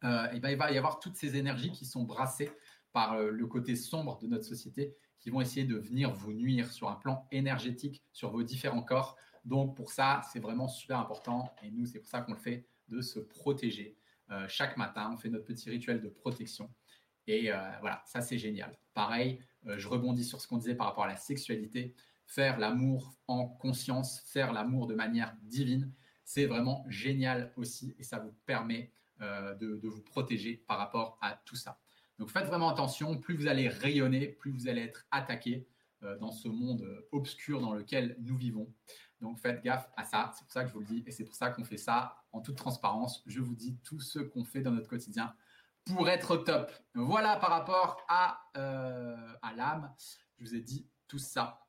euh, ben, il va y avoir toutes ces énergies qui sont brassées par euh, le côté sombre de notre société qui vont essayer de venir vous nuire sur un plan énergétique sur vos différents corps. Donc pour ça, c'est vraiment super important et nous, c'est pour ça qu'on le fait, de se protéger. Euh, chaque matin, on fait notre petit rituel de protection. Et voilà, ça c'est génial. Pareil, je rebondis sur ce qu'on disait par rapport à la sexualité. Faire l'amour en conscience, faire l'amour de manière divine, c'est vraiment génial aussi et ça vous permet euh, de, vous protéger par rapport à tout ça. Donc faites vraiment attention, plus vous allez rayonner, plus vous allez être attaqué euh, dans ce monde euh, obscur dans lequel nous vivons. Donc faites gaffe à ça, c'est pour ça que je vous le dis, et c'est pour ça qu'on fait ça en toute transparence. Je vous dis tout ce qu'on fait dans notre quotidien pour être top. Voilà par rapport à, à l'âme, je vous ai dit tout ça.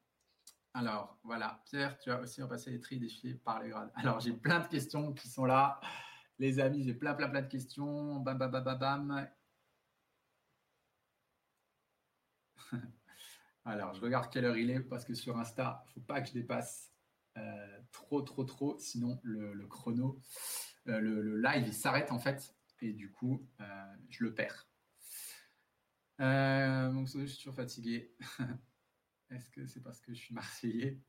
Alors voilà, Pierre, tu as aussi repassé les tris défilés par les grades. Alors j'ai plein de questions qui sont là. Les amis, j'ai plein, plein, plein de questions. Bam, bam, bam, bam, bam. Alors, je regarde quelle heure il est parce que sur Insta, il ne faut pas que je dépasse euh, trop, trop, trop. Sinon, le, chrono, euh, le, live, il s'arrête en fait. Et du coup, euh, je le perds. donc, je suis toujours fatigué. Est-ce que c'est parce que je suis marseillais?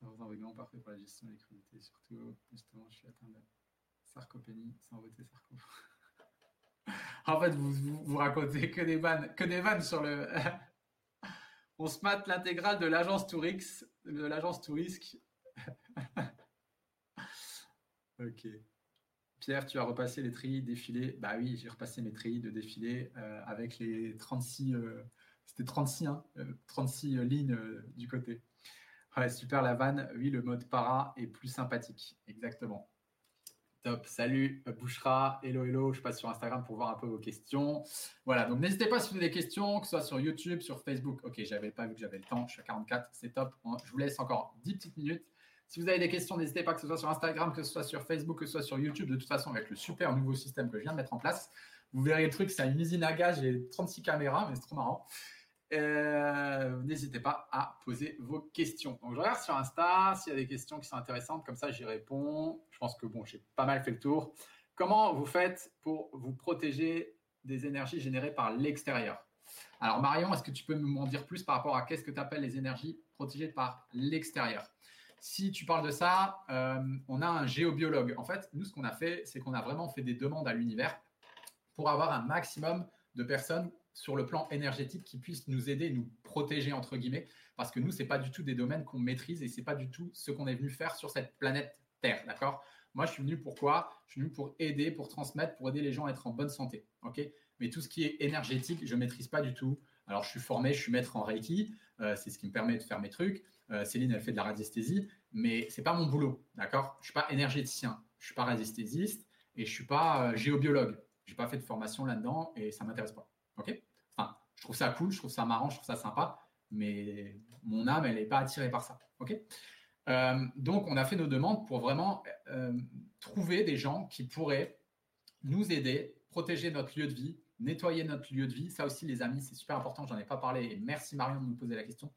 Ça vous vraiment parfait pour la gestion des crudités. Surtout, justement, je suis atteint de sarcopénie sans voter Sarko. en fait, vous, vous, racontez que des vannes, que des vannes sur le. On se mate l'intégrale de l'agence Tourix, de l'agence Tourisque. ok. Pierre, tu as repassé les trilles défilés. Bah oui, j'ai repassé mes trilles de défilé euh, avec les 36. Euh, c'était 36, hein, 36 euh, lignes du côté. Ouais, super la vanne. Oui, le mode para est plus sympathique. Exactement. Top, salut Bouchra, hello hello, je passe sur Instagram pour voir un peu vos questions. Voilà, donc n'hésitez pas si vous avez des questions, que ce soit sur YouTube, sur Facebook. Ok, j'avais pas vu que j'avais le temps, je suis à 44, c'est top. Je vous laisse encore 10 petites minutes. Si vous avez des questions, n'hésitez pas que ce soit sur Instagram, que ce soit sur Facebook, que ce soit sur YouTube. De toute façon, avec le super nouveau système que je viens de mettre en place, vous verrez le truc, c'est une usine à gaz, j'ai 36 caméras, mais c'est trop marrant. Euh, n'hésitez pas à poser vos questions. Donc, je regarde sur Insta s'il y a des questions qui sont intéressantes, comme ça j'y réponds. Je pense que bon, j'ai pas mal fait le tour. Comment vous faites pour vous protéger des énergies générées par l'extérieur? Alors Marion, est-ce que tu peux m'en dire plus par rapport à qu'est-ce que tu appelles les énergies protégées par l'extérieur? Si tu parles de ça, euh, on a un géobiologue. En fait, nous, ce qu'on a fait, c'est qu'on a vraiment fait des demandes à l'univers pour avoir un maximum de personnes sur le plan énergétique qui puissent nous aider, nous protéger entre guillemets, parce que nous c'est pas du tout des domaines qu'on maîtrise et c'est pas du tout ce qu'on est venu faire sur cette planète Terre, d'accord? Moi je suis venu pour quoi? Je suis venu pour aider, pour transmettre, pour aider les gens à être en bonne santé, ok? Mais tout ce qui est énergétique, je maîtrise pas du tout. Alors je suis formé, je suis maître en Reiki, euh, c'est ce qui me permet de faire mes trucs. Euh, Céline elle fait de la radiesthésie, mais c'est pas mon boulot, d'accord? Je suis pas énergéticien, je suis pas radiesthésiste et je suis pas euh, géobiologue. J'ai pas fait de formation là-dedans et ça m'intéresse pas. Je trouve ça cool, je trouve ça marrant, je trouve ça sympa, mais mon âme, elle n'est pas attirée par ça. Ok? Euh, donc, on a fait nos demandes pour vraiment euh, trouver des gens qui pourraient nous aider, protéger notre lieu de vie, nettoyer notre lieu de vie. Ça aussi, les amis, c'est super important. J'en ai pas parlé. Et merci Marion de nous poser la question.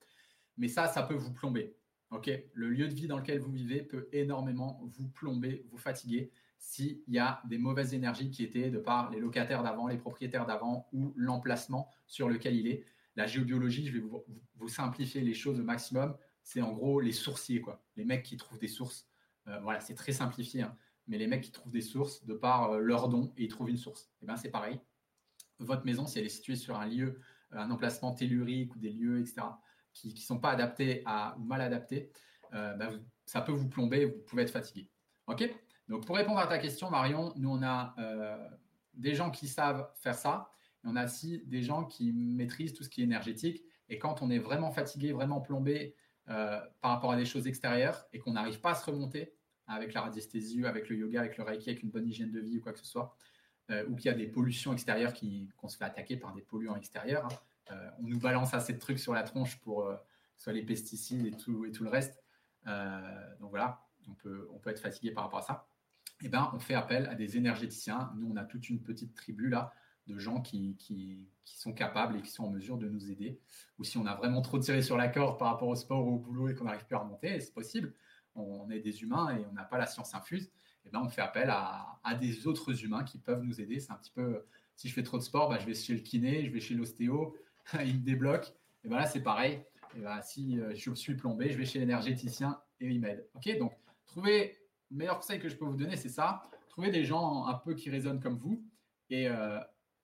Mais ça, ça peut vous plomber. Ok, le lieu de vie dans lequel vous vivez peut énormément vous plomber, vous fatiguer s'il y a des mauvaises énergies qui étaient de par les locataires d'avant, les propriétaires d'avant ou l'emplacement sur lequel il est. La géobiologie, je vais vous, simplifier les choses au maximum. C'est en gros les sourciers. Les mecs qui trouvent des sources. Euh, voilà, c'est très simplifié, hein. mais les mecs qui trouvent des sources de par euh, leur don et ils trouvent une source. Et eh ben c'est pareil. Votre maison, si elle est située sur un lieu, un emplacement tellurique ou des lieux, etc., qui ne sont pas adaptés ou mal adaptés, euh, ben, ça peut vous plomber, vous pouvez être fatigué. OK? Donc, pour répondre à ta question, Marion, nous, on a euh, des gens qui savent faire ça. Et on a aussi des gens qui maîtrisent tout ce qui est énergétique. Et quand on est vraiment fatigué, vraiment plombé euh, par rapport à des choses extérieures et qu'on n'arrive pas à se remonter avec la radiesthésie, avec le yoga, avec le reiki, avec une bonne hygiène de vie ou quoi que ce soit, euh, ou qu'il y a des pollutions extérieures, qu'on se fait attaquer par des polluants extérieurs, hein, on nous balance assez de trucs sur la tronche pour soit les pesticides et tout, et tout le reste. donc voilà, on peut, on peut être fatigué par rapport à ça eh ben, on fait appel à des énergéticiens. Nous, on a toute une petite tribu là de gens qui, qui, sont capables et qui sont en mesure de nous aider. Ou si on a vraiment trop tiré sur la corde par rapport au sport ou au boulot et qu'on n'arrive plus à remonter, c'est possible. On, est des humains et on n'a pas la science infuse. Eh ben, on fait appel à, des autres humains qui peuvent nous aider. C'est un petit peu, si je fais trop de sport, bah, je vais chez le kiné, je vais chez l'ostéo, il me débloque. Et ben là, c'est pareil. Et ben, si euh, je suis plombé, je vais chez l'énergéticien et il m'aide. Ok, donc trouver meilleur conseil que je peux vous donner, c'est ça. Trouvez des gens un peu qui résonnent comme vous et euh,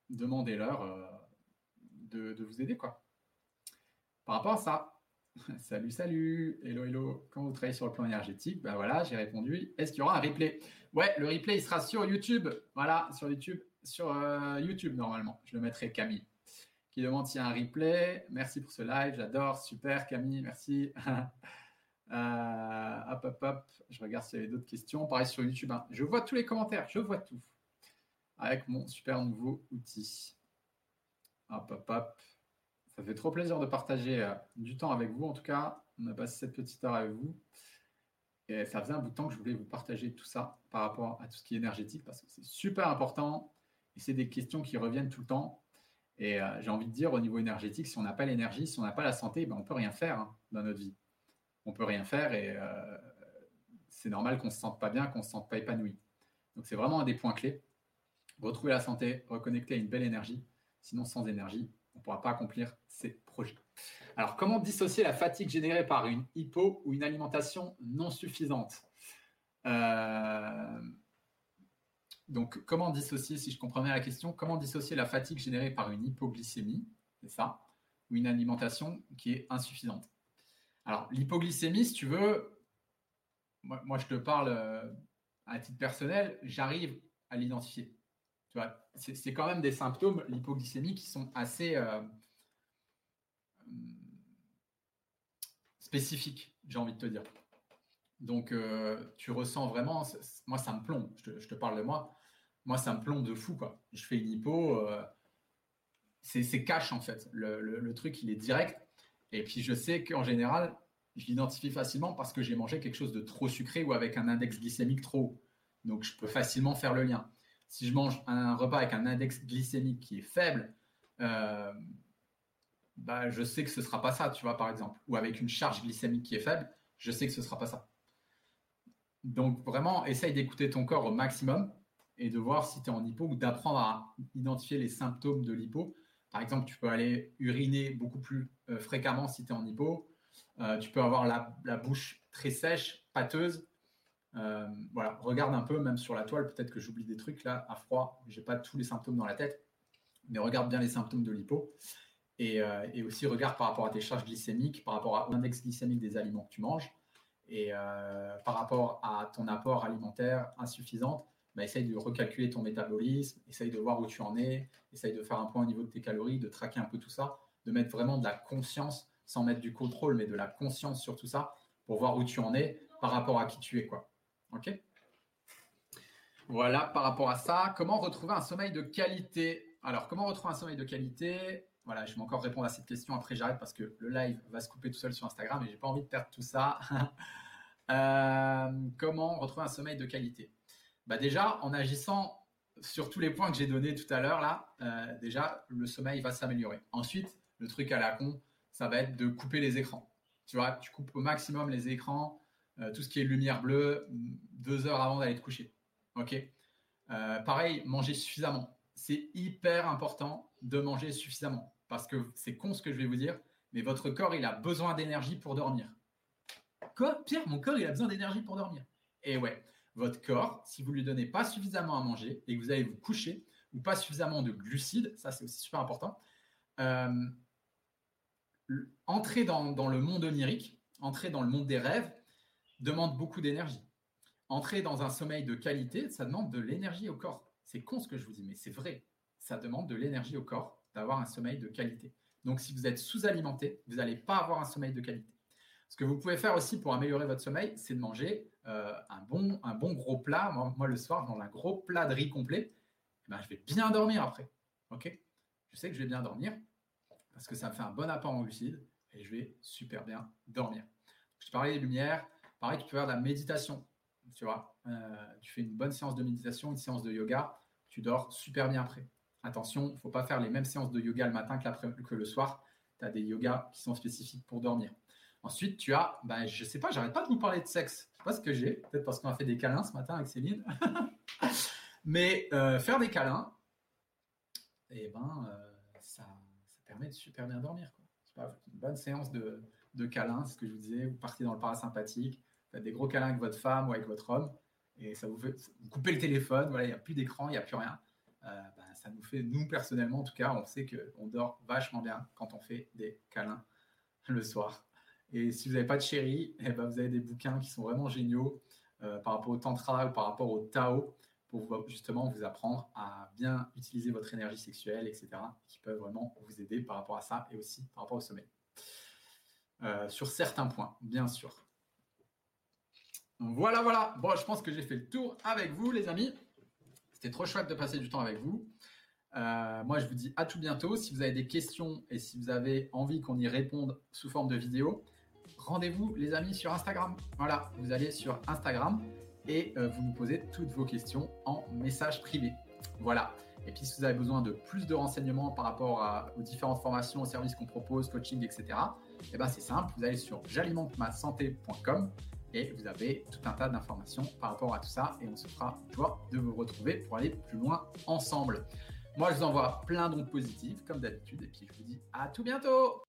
demandez-leur euh, de, vous aider. quoi. Par rapport à ça, salut, salut, hello, hello. Quand vous travaillez sur le plan énergétique, ben voilà, j'ai répondu. Est-ce qu'il y aura un replay? Ouais, le replay, il sera sur YouTube. Voilà, sur YouTube, sur euh, YouTube normalement. Je le mettrai Camille qui demande s'il y a un replay. Merci pour ce live, j'adore, super Camille, merci. Euh, hop, hop, hop. Je regarde s'il y avait d'autres questions. Pareil sur YouTube. Hein. Je vois tous les commentaires. Je vois tout. Avec mon super nouveau outil. Hop, hop, hop. Ça fait trop plaisir de partager euh, du temps avec vous. En tout cas, on a passé cette petite heure avec vous. Et ça faisait un bout de temps que je voulais vous partager tout ça par rapport à tout ce qui est énergétique parce que c'est super important et c'est des questions qui reviennent tout le temps. Et euh, j'ai envie de dire, au niveau énergétique, si on n'a pas l'énergie, si on n'a pas la santé, ben, on ne peut rien faire hein, dans notre vie on peut rien faire et euh, c'est normal qu'on se sente pas bien, qu'on se sente pas épanoui. Donc c'est vraiment un des points clés. Retrouver la santé, reconnecter à une belle énergie. Sinon, sans énergie, on ne pourra pas accomplir ses projets. Alors, comment dissocier la fatigue générée par une hypo ou une alimentation non suffisante? Euh, Donc, comment dissocier, si je comprends la question, comment dissocier la fatigue générée par une hypoglycémie, c'est ça, ou une alimentation qui est insuffisante? Alors, l'hypoglycémie, si tu veux, moi, je te parle euh, à titre personnel, j'arrive à l'identifier. Tu vois, c'est quand même des symptômes, l'hypoglycémie, qui sont assez euh, spécifiques, j'ai envie de te dire. Donc, euh, tu ressens vraiment, moi, ça me plombe. Je te, parle de moi. Moi, ça me plombe de fou, quoi. Je fais une hypo, c'est cash, en fait. le, truc, il est direct. Et puis je sais qu'en général, je l'identifie facilement parce que j'ai mangé quelque chose de trop sucré ou avec un index glycémique trop haut. Donc je peux facilement faire le lien. Si je mange un repas avec un index glycémique qui est faible, euh, bah, je sais que ce sera pas ça, tu vois, par exemple. Ou avec une charge glycémique qui est faible, je sais que ce sera pas ça. Donc vraiment, essaye d'écouter ton corps au maximum et de voir si tu es en hypo ou d'apprendre à identifier les symptômes de l'hypo. Par exemple, tu peux aller uriner beaucoup plus euh, fréquemment si tu es en hypo. Euh, tu peux avoir la, bouche très sèche, pâteuse. Euh, voilà, regarde un peu, même sur la toile, peut-être que j'oublie des trucs là, à froid, j'ai pas tous les symptômes dans la tête, mais regarde bien les symptômes de l'hypo. Et, et, aussi regarde par rapport à tes charges glycémiques, par rapport à l'index glycémique des aliments que tu manges, et par rapport à ton apport alimentaire insuffisant, bah, essaye de recalculer ton métabolisme, essaye de voir où tu en es, essaye de faire un point au niveau de tes calories, de traquer un peu tout ça, de mettre vraiment de la conscience, sans mettre du contrôle, mais de la conscience sur tout ça, pour voir où tu en es par rapport à qui tu es. Quoi. OK? Voilà, par rapport à ça, comment retrouver un sommeil de qualité? Alors, comment retrouver un sommeil de qualité? Voilà, je vais encore répondre à cette question. Après, j'arrête parce que le live va se couper tout seul sur Instagram et j'ai pas envie de perdre tout ça. Euh, comment retrouver un sommeil de qualité? Bah déjà, en agissant sur tous les points que j'ai donnés tout à l'heure, là, euh, déjà, le sommeil va s'améliorer. Ensuite, le truc à la con, ça va être de couper les écrans. Tu vois, tu coupes au maximum les écrans, euh, tout ce qui est lumière bleue, deux heures avant d'aller te coucher. OK euh, Pareil, manger suffisamment. C'est hyper important de manger suffisamment. Parce que c'est con ce que je vais vous dire, mais votre corps, il a besoin d'énergie pour dormir. Quoi? Pierre, mon corps, il a besoin d'énergie pour dormir. Et ouais, votre corps, si vous lui donnez pas suffisamment à manger et que vous allez vous coucher, ou pas suffisamment de glucides, ça c'est aussi super important, euh, entrer dans, le monde onirique, entrer dans le monde des rêves, demande beaucoup d'énergie. Entrer dans un sommeil de qualité, ça demande de l'énergie au corps. C'est con ce que je vous dis, mais c'est vrai. Ça demande de l'énergie au corps d'avoir un sommeil de qualité. Donc si vous êtes sous-alimenté, vous n'allez pas avoir un sommeil de qualité. Ce que vous pouvez faire aussi pour améliorer votre sommeil, c'est de manger euh, un, bon, gros plat. Moi, le soir, dans un gros plat de riz complet, eh ben, je vais bien dormir après. Je sais que je vais bien dormir parce que ça me fait un bon apport en glucides et je vais super bien dormir. Je parlais des lumières. Pareil, tu peux faire de la méditation. Tu vois, euh, tu fais une bonne séance de méditation, une séance de yoga, tu dors super bien après. Attention, il ne faut pas faire les mêmes séances de yoga le matin que, le soir. Tu as des yogas qui sont spécifiques pour dormir. Ensuite, tu as, ben, je sais pas, j'arrête pas de vous parler de sexe. Je sais pas ce que j'ai, peut-être parce qu'on a fait des câlins ce matin avec Céline. Mais euh, faire des câlins, eh ben, euh, de super bien dormir. Quoi. une bonne séance de, de câlins, ce que je vous disais. Vous partez dans le parasympathique, faites des gros câlins avec votre femme ou avec votre homme, et ça vous fait, vous coupez le téléphone, voilà, il n'y a plus d'écran, il n'y a plus rien. Euh, ben, ça nous fait, nous personnellement en tout cas, on sait qu'on dort vachement bien quand on fait des câlins le soir. Et si vous n'avez pas de chéri, eh ben vous avez des bouquins qui sont vraiment géniaux euh, par rapport au tantra ou par rapport au Tao pour justement vous apprendre à bien utiliser votre énergie sexuelle, etc., qui peuvent vraiment vous aider par rapport à ça et aussi par rapport au sommeil. Euh, sur certains points, bien sûr. voilà, voilà. Bon, je pense que j'ai fait le tour avec vous, les amis. C'était trop chouette de passer du temps avec vous. Euh, moi, je vous dis à tout bientôt. Si vous avez des questions et si vous avez envie qu'on y réponde sous forme de vidéo, rendez-vous les amis sur Instagram. Voilà, vous allez sur Instagram et euh, vous nous posez toutes vos questions en message privé. Voilà. Et puis si vous avez besoin de plus de renseignements par rapport aux différentes formations, aux services qu'on propose, coaching, etc., eh ben c'est simple, vous allez sur j'alimente-ma-santé.com et vous avez tout un tas d'informations par rapport à tout ça et on se fera joie de vous retrouver pour aller plus loin ensemble. Moi, je vous envoie plein d'ondes positives comme d'habitude et puis je vous dis à tout bientôt